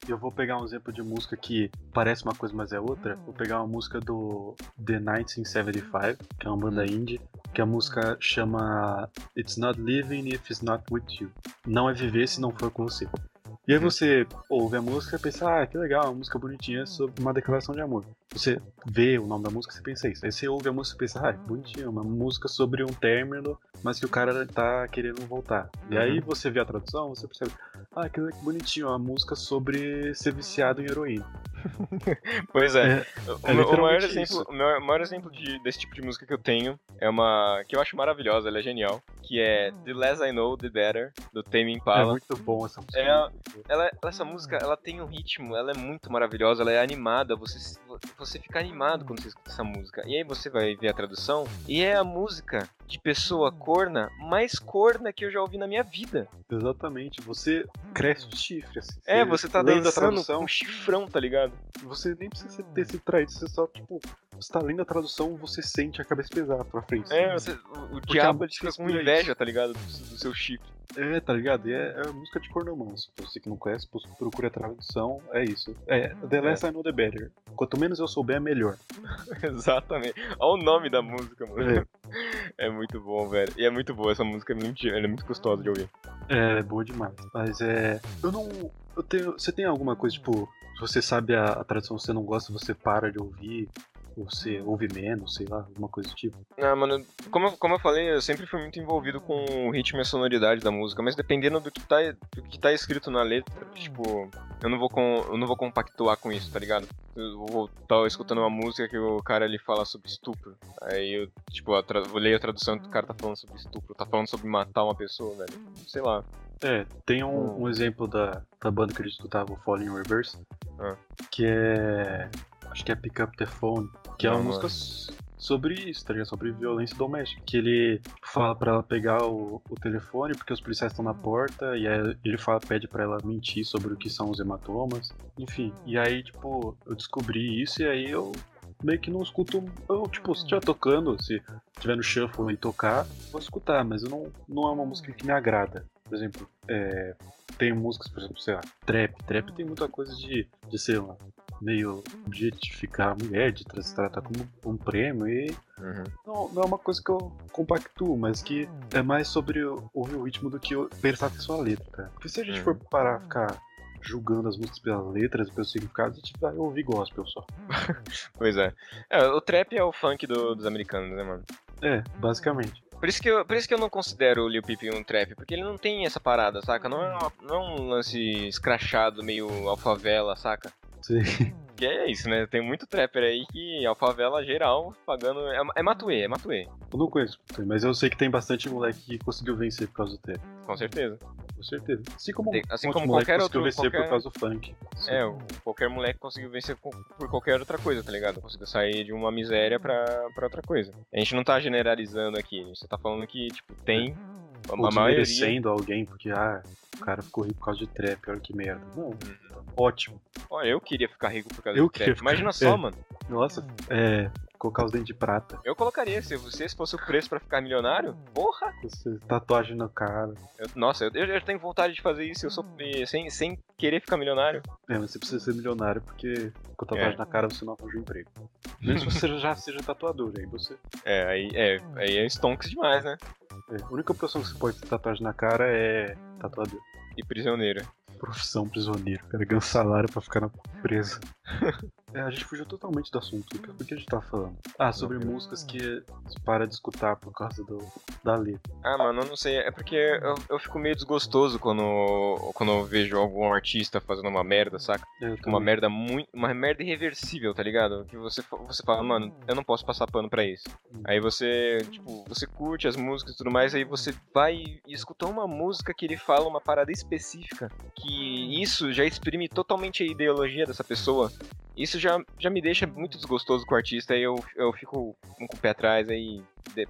Eu vou pegar um exemplo de música que parece uma coisa, mas é outra. Vou pegar uma música do The 1975, que é uma banda indie, que a música chama It's Not Living If It's Not With You. Não é viver se não for com você. E aí você ouve a música e pensa, ah, que legal, uma música bonitinha sobre uma declaração de amor. Você vê o nome da música e pensa isso. Aí você ouve a música e pensa, ah, é bonitinha, uma música sobre um término, mas que o cara tá querendo voltar. E aí uhum. você vê a tradução, você percebe, ah, que bonitinho, uma música sobre ser viciado em heroína. [LAUGHS] pois é. é, o, é o, maior exemplo, o maior exemplo de, desse tipo de música que eu tenho é uma que eu acho maravilhosa, ela é genial, que é The Less I Know, The Better, do Tame Impala. É muito bom essa música. É, ela, essa música, ela tem um ritmo, ela é muito maravilhosa, ela é animada, você, você fica animado quando você escuta essa música. E aí você vai ver a tradução, e é a música de pessoa corna mais corna que eu já ouvi na minha vida. Exatamente, você cresce o chifre, assim. É, você tá dançando com um chifrão, tá ligado? Você nem precisa ter esse traído, você só, tipo, você tá lendo a tradução, você sente a cabeça pesar pra frente. É, você, o, o diabo fica com inveja, tá ligado? Do, do seu chifre. É, tá ligado? E é, é música de cornomanso. Você que não conhece, procure a tradução, é isso. É, The Less é. I Know The Better. Quanto menos eu souber, melhor. [LAUGHS] Exatamente. Olha o nome da música, mano. É. [LAUGHS] é. muito bom, velho. E é muito boa essa música, é muito, ela é muito gostosa de ouvir. É, é boa demais. Mas é. Eu não. Eu tenho. Você tem alguma coisa, tipo, se você sabe a, a tradução, você não gosta, você para de ouvir você ouve menos, sei lá, alguma coisa do tipo? Ah, mano, como, como eu falei, eu sempre fui muito envolvido com o ritmo e a sonoridade da música, mas dependendo do que tá, do que tá escrito na letra, tipo, eu não vou com, eu não vou compactuar com isso, tá ligado? Eu vou estar tá escutando uma música que o cara ele fala sobre estupro. Aí eu, tipo, eu, eu leio a tradução que o cara tá falando sobre estupro, tá falando sobre matar uma pessoa, velho. Sei lá. É, tem um, hum. um exemplo da, da banda que gente escutava, o Falling Reverse, ah. que é acho que é Pick Up the Phone, que é uma música sobre isso, tá ligado? Sobre violência doméstica. Que ele fala para ela pegar o, o, telefone porque os policiais estão na porta, e aí ele fala, pede para ela mentir sobre o que são os hematomas. Enfim, e aí, tipo, eu descobri isso e aí eu meio que não escuto. Eu, tipo, se estiver tocando, se tiver no shuffle e tocar, vou escutar, mas eu não, não é uma música que me agrada. Por exemplo, é, tem músicas, por exemplo, sei lá, trap. Trap tem muita coisa de, de sei lá, meio objetificar a mulher, de se tratar como um prêmio e uhum. não, não, é uma coisa que eu compactuo, mas que é mais sobre ouvir o ritmo do que prestar atenção à letra, cara. Porque se a gente uhum. for parar ficar julgando as músicas pelas letras, pelos significados, a gente vai ouvir gospel só. [LAUGHS] pois é. é. O trap é o funk do, dos americanos, né, mano? É, basicamente. Por isso, que eu, por isso que eu não considero o Lil Peep um trap, porque ele não tem essa parada, saca? Não é, uma, não é um lance escrachado, meio alfavela, saca? Sim. porque é isso, né? Tem muito trapper aí que a favela geral pagando. É, é Matuê, é Matuê. Eu não conheço, mas eu sei que tem bastante moleque que conseguiu vencer por causa do trap. Com certeza. Com certeza. Assim como, Tem- assim um como qualquer conseguiu outro- vencer qualquer- por causa do funk. É, o- qualquer moleque conseguiu vencer por qualquer outra coisa, tá ligado? Conseguiu sair de uma miséria pra, pra outra coisa. A gente não tá generalizando aqui, a gente tá falando que, tipo, tem. Ou a maioria. alguém porque, ah, o cara ficou rico por causa de trap, olha que merda. Não, ótimo. Olha, eu queria ficar rico por causa Eu do trap. ficar- Imagina [LAUGHS] só, é. mano. Nossa, é. Colocar os dentes de prata, Eu colocaria, se você se fosse o preço pra ficar milionário, porra! você- tatuagem na cara. Eu- nossa, eu, eu tenho vontade de fazer isso, eu sou eh, sem, sem querer ficar milionário. É, mas você precisa ser milionário porque com tatuagem É. na cara você não arranja um emprego. Mesmo se você já seja tatuador, aí você. É, aí é, aí é stonks demais, né? é, a única profissão que você pode ter tatuagem na cara é tatuador. E prisioneiro. Profissão prisioneiro. Cara ganha um salário pra ficar na presa. É, a gente fugiu totalmente do assunto. O que, a gente tava falando? Ah, sobre músicas que para de escutar por causa do, da letra. Ah, mano, eu não sei. É porque eu, eu fico meio desgostoso quando, quando eu vejo algum artista fazendo uma merda, saca? É, Tipo, uma merda muito. Uma merda irreversível, tá ligado? Que você, você fala, mano, eu não posso passar pano pra isso. Hum. Aí você, tipo, você curte as músicas e tudo mais, aí você vai e escuta uma música que ele fala uma parada específica. Que isso já exprime totalmente a ideologia dessa pessoa. Isso já, já me deixa muito desgostoso com o artista, aí eu, eu fico com o pé atrás, aí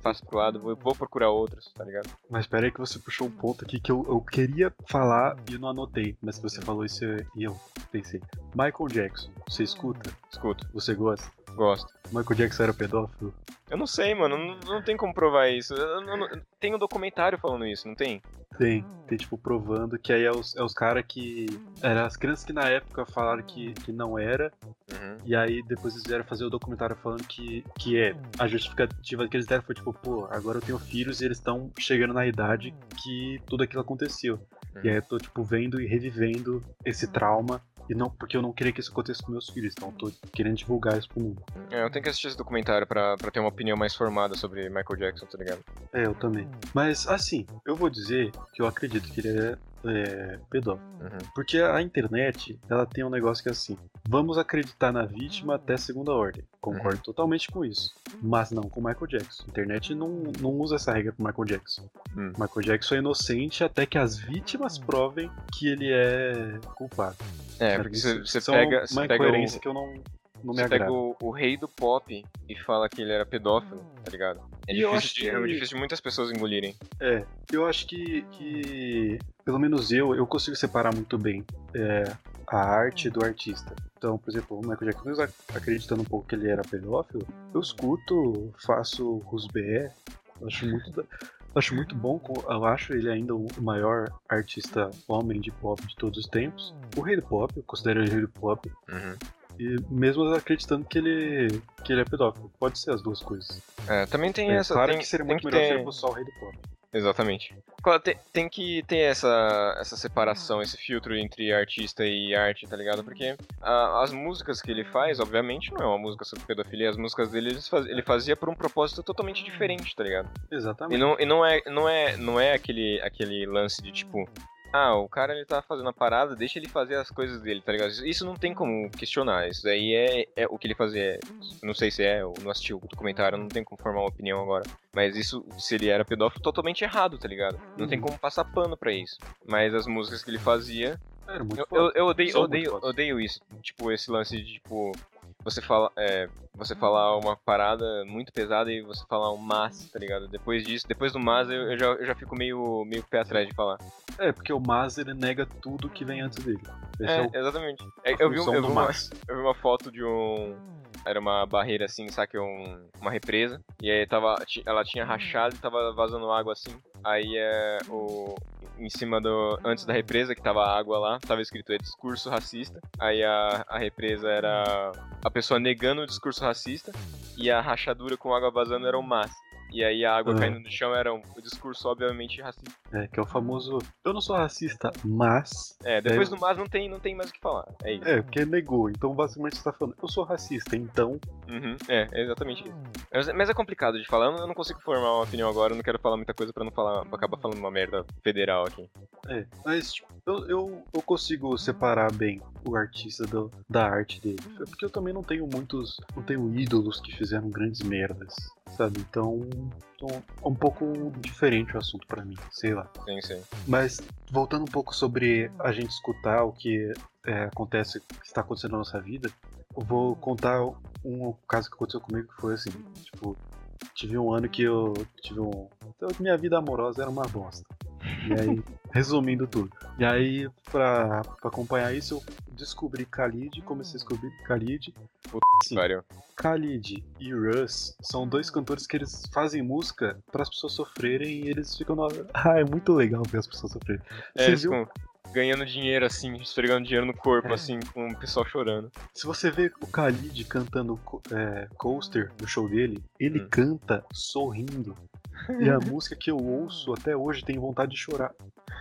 passo pro lado, vou, vou procurar outros, tá ligado? Mas pera aí que você puxou um ponto aqui que eu, eu queria falar e eu não anotei. Mas você falou isso e eu pensei. Michael Jackson, você escuta? Escuto, Você gosta? gosto. Michael Jackson era pedófilo? Eu não sei, mano, não, não tem como provar isso. Eu, tem um documentário falando isso, não tem? Tem. Tem, tipo, provando que aí é os, é os caras que. Eram as crianças que na época falaram que, que não era. Uhum. E aí depois eles vieram fazer o documentário falando que, que é. A justificativa que eles deram foi tipo, pô, agora eu tenho filhos e eles estão chegando na idade que tudo aquilo aconteceu. E aí eu tô, tipo, vendo e revivendo esse trauma. E não porque eu não queria que isso acontecesse com meus filhos, então eu tô querendo divulgar isso pro mundo. É, eu tenho que assistir esse documentário pra, pra ter uma opinião mais formada sobre Michael Jackson, tá ligado? É, eu também. Mas assim, eu vou dizer que eu acredito que ele é, é pedófilo. Uhum. Porque a internet, ela tem um negócio que é assim: vamos acreditar na vítima até segunda ordem. Concordo totalmente com isso. Mas não com Michael Jackson. A internet não, não usa essa regra com Michael Jackson. Hum. Michael Jackson é inocente até que as vítimas provem que ele é culpado. É, porque você é pega, uma pega, incoerência o, que eu não, não me você pega o, o rei do pop e fala que ele era pedófilo, tá ligado? É E eu difícil, acho de, que- é difícil de muitas pessoas engolirem. É, eu acho que, que pelo menos eu, eu consigo separar muito bem é, a arte do artista. Então, por exemplo, o Michael Jackson, mesmo acreditando um pouco que ele era pedófilo, eu escuto, faço rusbé, acho muito, da- acho muito bom, eu acho ele ainda o maior artista homem de pop de todos os tempos. O rei do pop, eu considero ele o rei do pop, Uhum. E mesmo acreditando que ele, que ele é pedófilo. Pode ser as duas coisas. É, também tem É, essa. claro tem, que seria muito que melhor se ter... ele fosse só o rei do pop. Exatamente. Claro, tem, tem que ter essa, essa separação, esse filtro entre artista e arte, tá ligado? Porque ah, as músicas que ele faz, obviamente, não é uma música sobre pedofilia. As músicas dele ele faz- ele fazia por um propósito totalmente diferente, tá ligado? E Exatamente. não, e não é, não é, não é aquele, aquele lance de tipo. Ah, o cara ele tá fazendo a parada, deixa ele fazer as coisas dele, tá ligado? Isso não tem como questionar. Isso daí é, é o que ele fazia. É, não sei se é, eu não assisti o documentário, não tem como formar uma opinião agora. Mas isso, se ele era pedófilo, totalmente errado, tá ligado? Não tem Uhum. como passar pano pra isso. Mas as músicas que ele fazia. Era muito Eu, eu, eu odeio, odeio, odeio isso. Tipo, esse lance de, tipo. Você fala, é, você falar uma parada muito pesada e você falar um mas, tá ligado? Depois disso, depois do mas, eu, eu já, eu já fico meio, meio pé atrás de falar. É, porque o Mas ele nega tudo que vem antes dele. Esse é, É, o, exatamente. É, eu, vi, eu, vi uma, eu vi uma foto de um. Era uma barreira assim, sabe? Um, uma represa. E aí tava, ela tinha rachado e tava vazando água assim. Aí é o. Em cima do. Antes da represa, que tava água lá, tava escrito é discurso racista. Aí a, a represa era a pessoa negando o discurso racista. E a rachadura com água vazando era o mas. E aí a água Ah. caindo no chão era um discurso obviamente racista. É, que é o famoso. Eu não sou racista, mas. É, depois É. do mas não tem, não tem mais o que falar. É isso. É, porque negou. Então basicamente você tá falando, eu sou racista, então. Uhum, é, é exatamente isso. Mas, mas é complicado de falar, eu não, eu não consigo formar uma opinião agora, eu não quero falar muita coisa pra não falar, pra acabar falando uma merda federal aqui. É. Mas, tipo, eu, eu, eu consigo separar bem o artista do- da arte dele. É Porque eu também não tenho muitos. Não tenho ídolos que fizeram grandes merdas, sabe? Então. então é um pouco diferente o assunto pra mim, sei lá. Sim, sim. Mas voltando um pouco sobre a gente escutar o que é, acontece, o que está acontecendo na nossa vida, eu vou contar um caso que aconteceu comigo que foi assim, tipo, tive um ano que eu tive um, então, minha vida amorosa era uma bosta. E aí, resumindo tudo. E aí, pra, pra acompanhar isso, eu descobri Khalid, comecei a descobrir Khalid. Sim. Pariu. Khalid e Russ são dois cantores que eles fazem música para as pessoas sofrerem e eles ficam. na- [LAUGHS] Ah, é muito legal ver as pessoas sofrerem. É, Você eles viu? ficam ganhando dinheiro assim, esfregando dinheiro no corpo, É. assim, com o pessoal chorando. Se você vê o Khalid cantando é, Coaster no show dele, ele Hum. canta sorrindo. E a [LAUGHS] música que eu ouço até hoje tem vontade de chorar.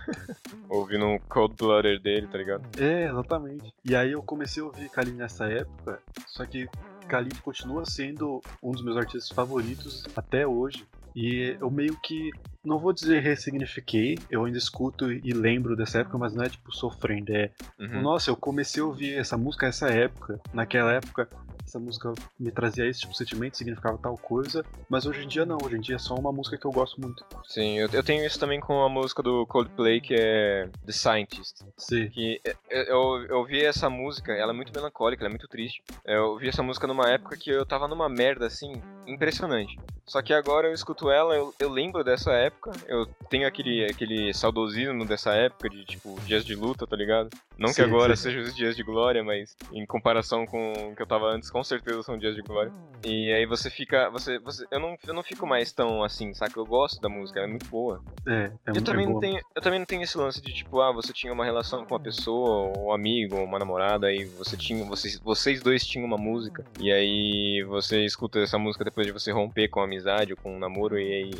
[LAUGHS] Ouvindo um Cold Blooded dele, tá ligado? É, exatamente. E aí eu comecei a ouvir Khalid nessa época, só que Khalid continua sendo um dos meus artistas favoritos até hoje. E eu meio que, não vou dizer ressignifiquei, eu ainda escuto e lembro dessa época, mas não é tipo sofrendo, é Uhum. Nossa, eu comecei a ouvir essa música nessa época. Naquela época, essa música me trazia esse tipo de sentimento, significava tal coisa. Mas hoje em dia não, hoje em dia é só uma música que eu gosto muito. Sim, eu, eu tenho isso também com a música do Coldplay, que é The Scientist. Sim. Que eu, eu, eu ouvi essa música, ela é muito melancólica, ela é muito triste. Eu ouvi essa música numa época que eu tava numa merda, assim, impressionante. Só que agora eu escuto ela, eu, eu lembro dessa época, eu tenho aquele, aquele saudosismo dessa época de, tipo, dias de luta, tá ligado? Não que Sim, agora sim. sejam os dias de glória, mas em comparação com o que eu tava antes, com certeza são dias de glória. E aí você fica, você, você eu, não, eu não fico mais tão assim, saca? Eu gosto da música, ela é muito boa. É, é Eu muito também, não boa. tenho, eu também não tenho esse lance de tipo, ah, você tinha uma relação com uma pessoa, um amigo, uma namorada, e você tinha. Vocês, vocês dois tinham uma música, e aí você escuta essa música depois de você romper com a amizade ou com um namoro, e aí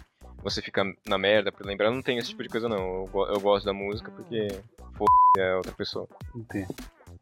você fica na merda por lembrar. Eu não tenho esse tipo de coisa, não. Eu, eu gosto da música porque foda é outra pessoa. Entendo.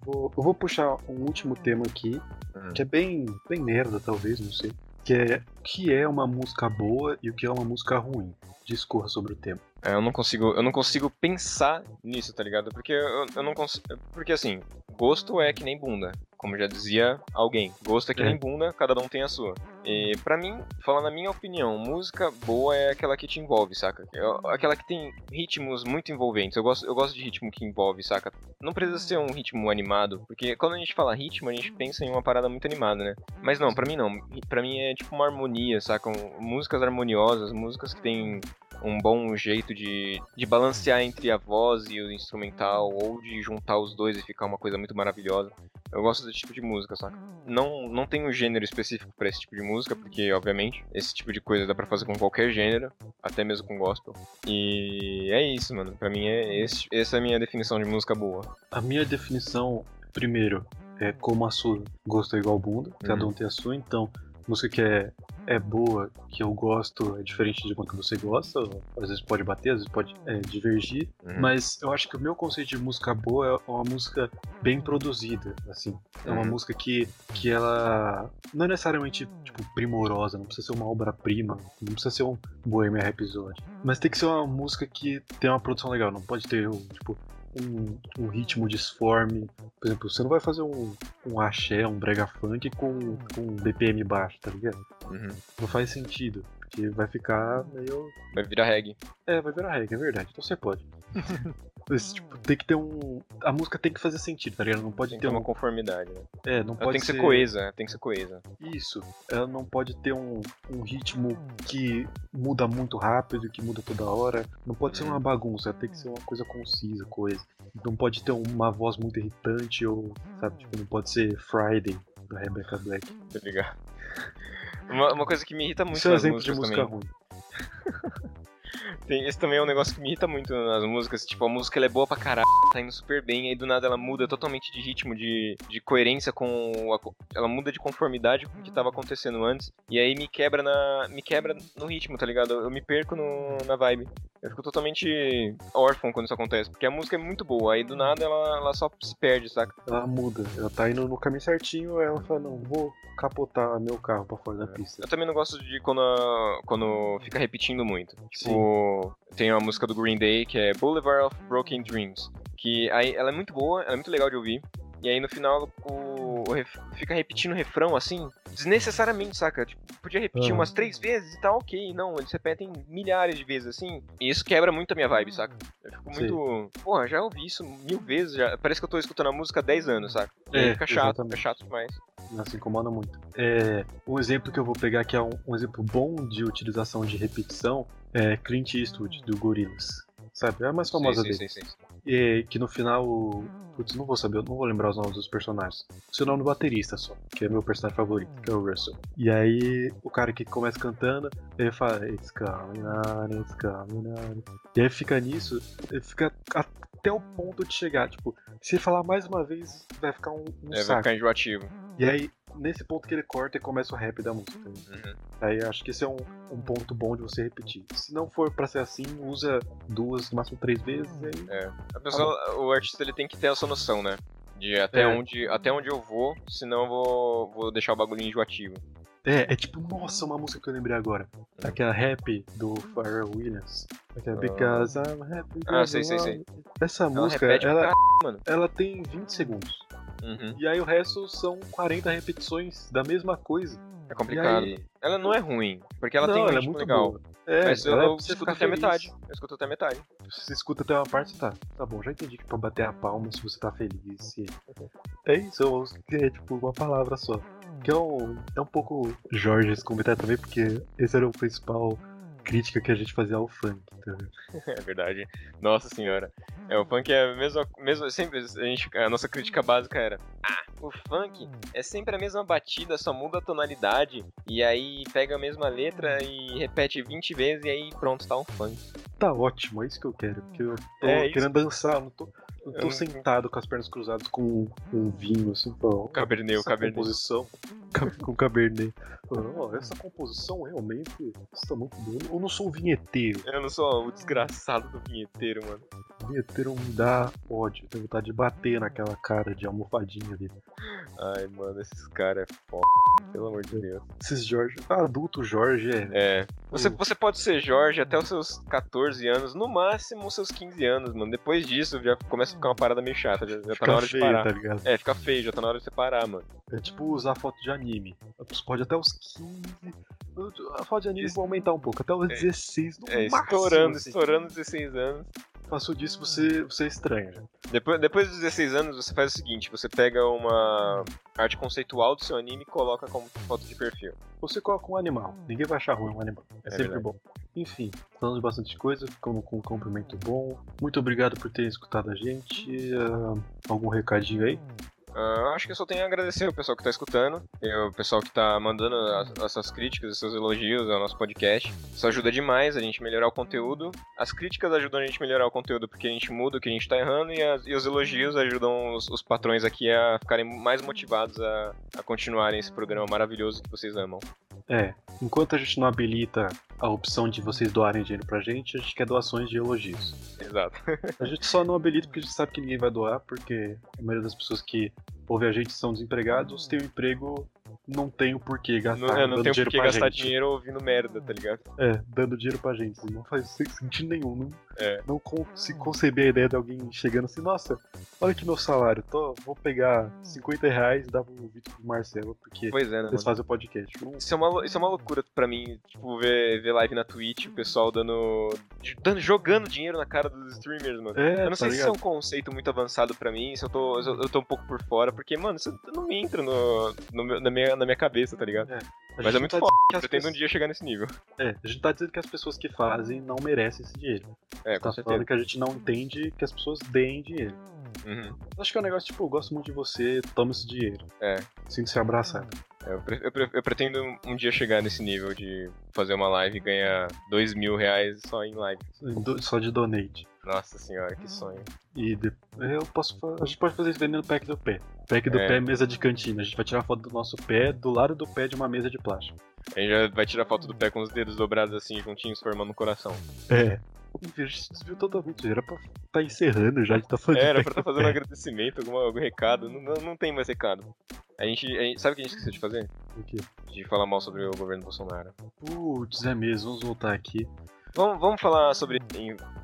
Vou- eu vou puxar um último tema aqui, Uhum. que é bem, bem merda, talvez, não sei. Que é o que é uma música boa e o que é uma música ruim. Discorra sobre o tema. É, eu não consigo, eu não consigo pensar nisso, tá ligado? Porque eu, eu não consigo, porque assim, gosto é que nem bunda, como já dizia alguém. Gosto é que É. nem bunda, cada um tem a sua. E pra mim, falando na minha opinião, música boa é aquela que te envolve, saca? Aquela que tem ritmos muito envolventes. Eu gosto, eu gosto de ritmo que envolve, saca? Não precisa ser um ritmo animado, porque quando a gente fala ritmo, a gente pensa em uma parada muito animada, né? Mas não, pra mim não. Pra mim é tipo uma harmonia, saca? Músicas harmoniosas, músicas que têm um bom jeito de, de balancear entre a voz e o instrumental, ou de juntar os dois e ficar uma coisa muito maravilhosa. Eu gosto desse tipo de música, saca? Não, não tem um gênero específico pra esse tipo de música, porque, obviamente, esse tipo de coisa dá pra fazer com qualquer gênero, até mesmo com gospel. E é isso, mano. Pra mim, é esse, essa é a minha definição de música boa. A minha definição, primeiro, é como a sua gosto é igual bunda, cada Uhum. um tem a sua, então música que é, é boa, que eu gosto, é diferente de que você gosta, às vezes pode bater, às vezes pode é, divergir, Uhum. mas eu acho que o meu conceito de música boa é uma música bem produzida, assim, é uma Uhum. música que, que ela não é necessariamente, tipo, primorosa, não precisa ser uma obra-prima, não precisa ser um Bohemian Rhapsody, mas tem que ser uma música que tem uma produção legal, não pode ter, tipo, um, um ritmo disforme. Por exemplo, você não vai fazer um, um axé, um brega funk com, com BPM baixo, tá ligado? Uhum. Não faz sentido. Porque vai ficar meio. Vai virar reggae. É, vai virar regra, é verdade. Então você pode. [LAUGHS] Tipo, tem que ter um. A música tem que fazer sentido, tá ligado? Não pode Tem ter uma um. conformidade, né? É, não Ela pode tem que ser coesa, tem que ser coesa. Isso. Ela não pode ter um, um ritmo que muda muito rápido, que muda toda hora. Não pode ser Uhum. uma bagunça, ela tem que ser uma coisa concisa, coisa. Não pode ter uma voz muito irritante ou, sabe, tipo, não pode ser Friday da Rebecca Black. Tá ligado? Uma, uma coisa que me irrita muito Isso é exemplo de música também. ruim. [LAUGHS] Tem, esse também é um negócio que me irrita muito nas músicas. Tipo, a música ela é boa pra caralho, tá indo super bem, aí do nada ela muda totalmente de ritmo, de, de coerência com. A, ela muda de conformidade com o que tava acontecendo antes. E aí me quebra na. me quebra no ritmo, tá ligado? Eu me perco no, na vibe. Eu fico totalmente órfão quando isso acontece. Porque a música é muito boa, aí do nada ela, ela só se perde, saca? Ela muda. Ela tá indo no caminho certinho, ela fala, não, vou capotar meu carro pra fora da pista. Eu também não gosto de quando, quando fica repetindo muito. Tipo, Sim. Tem uma música do Green Day que é Boulevard of Broken Dreams. Que aí ela é muito boa, ela é muito legal de ouvir. E aí no final o, o fica repetindo o refrão assim, desnecessariamente, saca? Tipo, podia repetir umas três vezes e tá ok. Não, eles repetem milhares de vezes assim. E isso quebra muito a minha vibe, saca? Eu fico muito. Sim. Porra, já ouvi isso mil vezes. Já... Parece que eu tô escutando a música há 10 anos, saca? E é, fica chato, exatamente. fica chato demais. Nossa, incomoda muito. É, um exemplo que eu vou pegar que é um, um exemplo bom de utilização de repetição é Clint Eastwood, do Gorillaz. Sabe? É a mais famosa sim, dele. Sim, sim, sim. E que no final. Putz, não vou saber, não vou lembrar os nomes dos personagens. Seu nome do baterista só, que é meu personagem favorito, que é o Russell. E aí, o cara que começa cantando, ele fala, It's coming on, it's coming on. E aí fica nisso, ele fica até o ponto de chegar. Tipo, se ele falar mais uma vez, vai ficar um, um é, saco. vai ficar enjoativo. E aí, nesse ponto que ele corta e começa o rap da música. Uhum. Aí acho que esse é um, um, ponto bom de você repetir. Se não for para ser assim, usa duas, no máximo três vezes. Aí... É. A pessoa, o artista ele tem que ter essa noção, né? De até, é. onde, até onde eu vou, senão eu vou, vou deixar o bagulho enjoativo. É, é tipo, nossa, uma música que eu lembrei agora. Uhum. Aquela rap do Pharrell Williams. Aquela Because I'm Happy. Ah, sei, sei, sei. Essa ela música, ela, ela tem 20 segundos. Uhum. E aí o resto são 40 repetições da mesma coisa. É complicado. Aí... Ela não é ruim, porque ela não, tem um ela é muito legal. Boa. É, mas eu, eu escuto até feliz. metade. Eu escuto até metade. Você escuta até uma parte, você tá. Tá bom, já entendi que pra bater a palma se você tá feliz. Se... É isso, é tipo uma palavra só. Que é um, é um pouco Jorge esse comentário também, porque esse era o principal crítica que a gente fazia ao funk. Tá? [LAUGHS] É verdade. Nossa senhora. É, o funk é a mesma. mesma sempre a, gente, a nossa crítica básica era. Ah, o funk é sempre a mesma batida, só muda a tonalidade. E aí pega a mesma letra e repete 20 vezes e aí pronto, tá um funk. Tá ótimo, é isso que eu quero. Porque eu tô é querendo dançar, não tô. Eu tô sentado com as pernas cruzadas com um vinho, assim, O cabernet, cabernet. composição. [LAUGHS] com cabernet. Essa composição realmente está muito boa. Eu não sou um vinheteiro. Eu não sou o desgraçado do vinheteiro, mano. O vinheteiro me dá ódio. Tenho vontade de bater naquela cara de almofadinha dele. Ai, mano, esses caras é foda. Pelo amor de Deus. Esses Jorge. Adulto Jorge é. É. Você, você pode ser Jorge até os seus 14 anos, no máximo os seus 15 anos, mano. Depois disso já começa a ficar uma parada meio chata. Já, já tá na hora feio, de parar. Tá ligado? É, fica feio, já tá na hora de você parar, mano. É tipo usar foto de anime. Você pode até os 15. A foto de anime vai aumentar um pouco, até os 16 no é, máximo. Estourando, assim. estourando 16 anos. Passou disso, você, você é estranho. Depois, depois dos 16 anos, você faz o seguinte: você pega uma arte conceitual do seu anime e coloca como foto de perfil. Você coloca um animal. Ninguém vai achar ruim um animal. É, é sempre verdade. bom. Enfim, falamos bastante coisa, ficamos com um cumprimento bom. Muito obrigado por terem escutado a gente. Uh, algum recadinho aí? Uh, acho que eu só tenho a agradecer o pessoal que está escutando, o pessoal que está mandando as, as suas críticas, os seus elogios ao nosso podcast. Isso ajuda demais a gente melhorar o conteúdo. As críticas ajudam a gente melhorar o conteúdo porque a gente muda o que a gente está errando e, as, e, os elogios ajudam os, os, patrões aqui a ficarem mais motivados a, a continuarem esse programa maravilhoso que vocês amam. É, enquanto a gente não habilita a opção de vocês doarem dinheiro pra gente, a gente quer doações de elogios. Exato. a gente só não habilita porque a gente sabe que ninguém vai doar, porque a maioria das pessoas que ouvem a gente são desempregados, tem um emprego não tenho por que gastar. Não, é, não tenho por que gastar gente. dinheiro ouvindo merda, tá ligado? É, dando dinheiro pra gente. Não faz sentido nenhum. Não, é. não se conceber a ideia de alguém chegando assim, nossa, olha aqui meu salário, tô, vou pegar 50 reais e dar pro Vitor pro Marcelo, porque pois é, né, eles fazem o podcast. Isso é, uma, isso é uma loucura pra mim, tipo, ver, ver live na Twitch, o pessoal dando, dando. jogando dinheiro na cara dos streamers, mano. É, eu não tá sei ligado? se isso é um conceito muito avançado pra mim, se eu tô, eu tô um pouco por fora, porque, mano, isso não me entra no, no, na minha na minha cabeça, tá ligado? É. Mas é muito tá foda, pretendo pessoas... um dia chegar nesse nível. É, a gente tá dizendo que as pessoas que fazem não merecem esse dinheiro. É, com tá certeza. falando que a gente não entende que as pessoas deem dinheiro. Uhum. Acho que é um negócio tipo, eu gosto muito de você, toma esse dinheiro. É. Sinto-se abraçado. Eu, pre- eu pre- eu pretendo um dia chegar nesse nível de fazer uma live e ganhar dois mil reais só em live. Do- Só de donate. Nossa senhora, que sonho. E de- eu posso a gente pode fazer isso vendendo pack do pé. Pack do É. pé, mesa de cantina. A gente vai tirar foto do nosso pé do lado do pé de uma mesa de plástico. A gente já vai tirar foto do pé com os dedos dobrados assim, juntinhos, formando um coração. É. Enfim, a gente desviou totalmente. Era pra tá encerrando já, a gente tá falando. de Era pra estar do fazendo um agradecimento, algum, algum recado. Não, não, não tem mais recado. A gente, a gente- Sabe o que a gente esqueceu de fazer? O quê? De falar mal sobre o governo Bolsonaro. Putz, é mesmo, vamos voltar aqui. Vamos, vvamos falar sobre.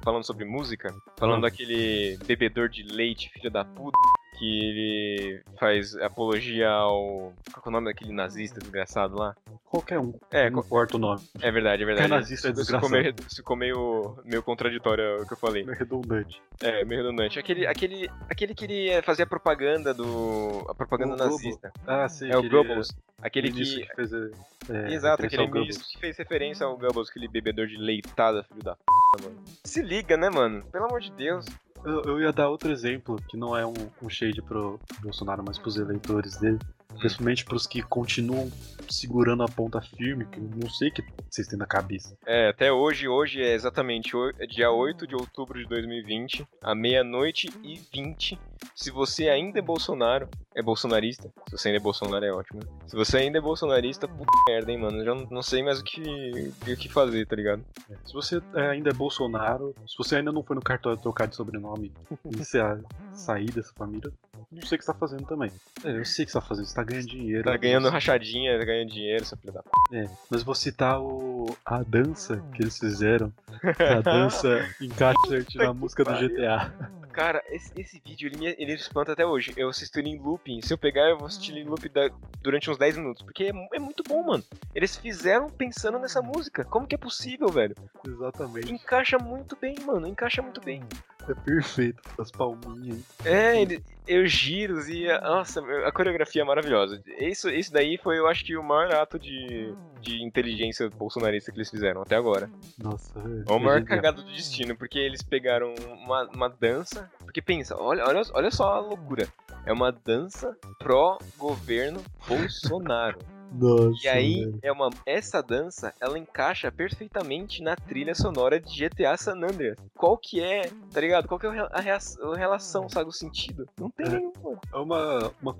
falando sobre música, falando Vamos. daquele bebedor de leite, filho da puta, que ele faz apologia ao. Qual é o nome daquele nazista desgraçado lá? Qualquer um. É, não importa o nome. é verdade, é verdade. Qualquer nazista é desgraçado. ficou meio, meio, meio contraditório o que eu falei. É redundante. É, meio redundante. Aquele, aquele, aquele que ele fazia propaganda do. A propaganda O Globo. nazista. Ah, sim. É o Goebbels. Aquele que. que fez. É, Exato, aquele ministro que fez referência ao Goebbels, aquele bebedor de leitada, filho da p, mano. Se liga, né, mano? Pelo amor de Deus. Eu, eu ia dar outro exemplo, que não é um, um shade pro Bolsonaro, mas pros eleitores dele. Principalmente pros que continuam segurando a ponta firme, que eu não sei o que vocês têm na cabeça. É, até hoje, hoje é exatamente é dia 8 de outubro de 2020, à meia-noite e 20. Se você ainda é Bolsonaro, é bolsonarista. Se você ainda é Bolsonaro, é ótimo. Se você ainda é bolsonarista, puta merda, hein, mano. Eu já não, não sei mais o que, o que fazer, tá ligado? Se você é, ainda é Bolsonaro, se você ainda não foi no cartório trocar de sobrenome e se a- sair dessa família, não sei o que você tá fazendo também. É, eu sei o que você tá fazendo, você tá ganhando dinheiro. Tá ganhando Você- rachadinha, tá ganhando dinheiro, essa filha da p. É, mas vou citar o, a dança que eles fizeram. A dança [LAUGHS] encaixa na música do. GTA. Cara, esse, esse vídeo ele me, ele espanta até hoje. Eu assisto ele em looping. Se eu pegar, eu vou assistir ele em loop da- durante uns 10 minutos. Porque é, é muito bom, mano. Eles fizeram pensando nessa música. Como que é possível, velho? Exatamente. Encaixa muito bem, mano. Encaixa muito bem. É perfeito. As palminhas. É, ele, eu giros e. Nossa, a coreografia é maravilhosa. Isso, isso daí foi, eu acho que, o maior ato de, de inteligência bolsonarista que eles fizeram até agora. Nossa, é. É o maior genial. cagado do destino, porque eles pegaram uma, uma dança. Porque pensa, olha, olha, olha só a loucura. É uma dança pró-governo Bolsonaro. Nossa. E aí, velho. é uma, essa dança, ela encaixa perfeitamente na trilha sonora de GTA San Andreas. Qual que é, tá ligado? Qual que é a, a relação, sabe? O sentido? Não tem É. nenhum, mano. É uma, uma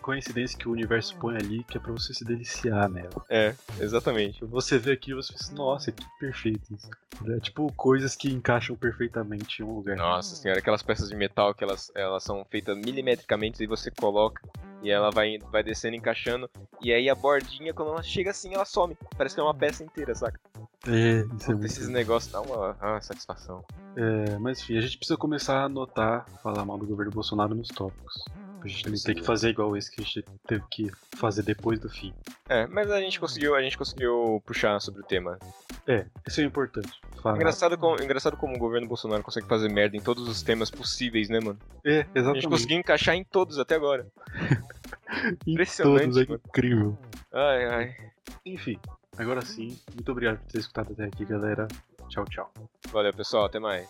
coincidência que o universo põe ali que é pra você se deliciar nela. É, exatamente. Você vê aqui e você pensa, nossa, que perfeito isso. É tipo coisas que encaixam perfeitamente em um lugar. Nossa senhora, aquelas peças de metal que elas, elas são feitas milimetricamente e você coloca e ela vai, vai descendo, encaixando. E aí a bordinha, quando ela chega assim, ela some. Parece que é uma peça inteira, saca? É, isso é muito. Esses negócios dá uma ah, satisfação. É, mas enfim, a gente precisa começar a anotar, falar mal do governo Bolsonaro nos tópicos. Pra gente não ter que fazer igual esse que a gente teve que fazer depois do fim. É, mas a gente conseguiu, a gente conseguiu puxar sobre o tema. É, isso é importante. Falar. Engraçado como, engraçado como o governo Bolsonaro consegue fazer merda em todos os temas possíveis, né, mano? É, A gente exatamente. conseguiu encaixar em todos até agora. [LAUGHS] Em impressionante, todos, é incrível. Ai, ai. Enfim, agora sim, muito obrigado por ter escutado até aqui, galera. Tchau, tchau. Valeu, pessoal. Até mais.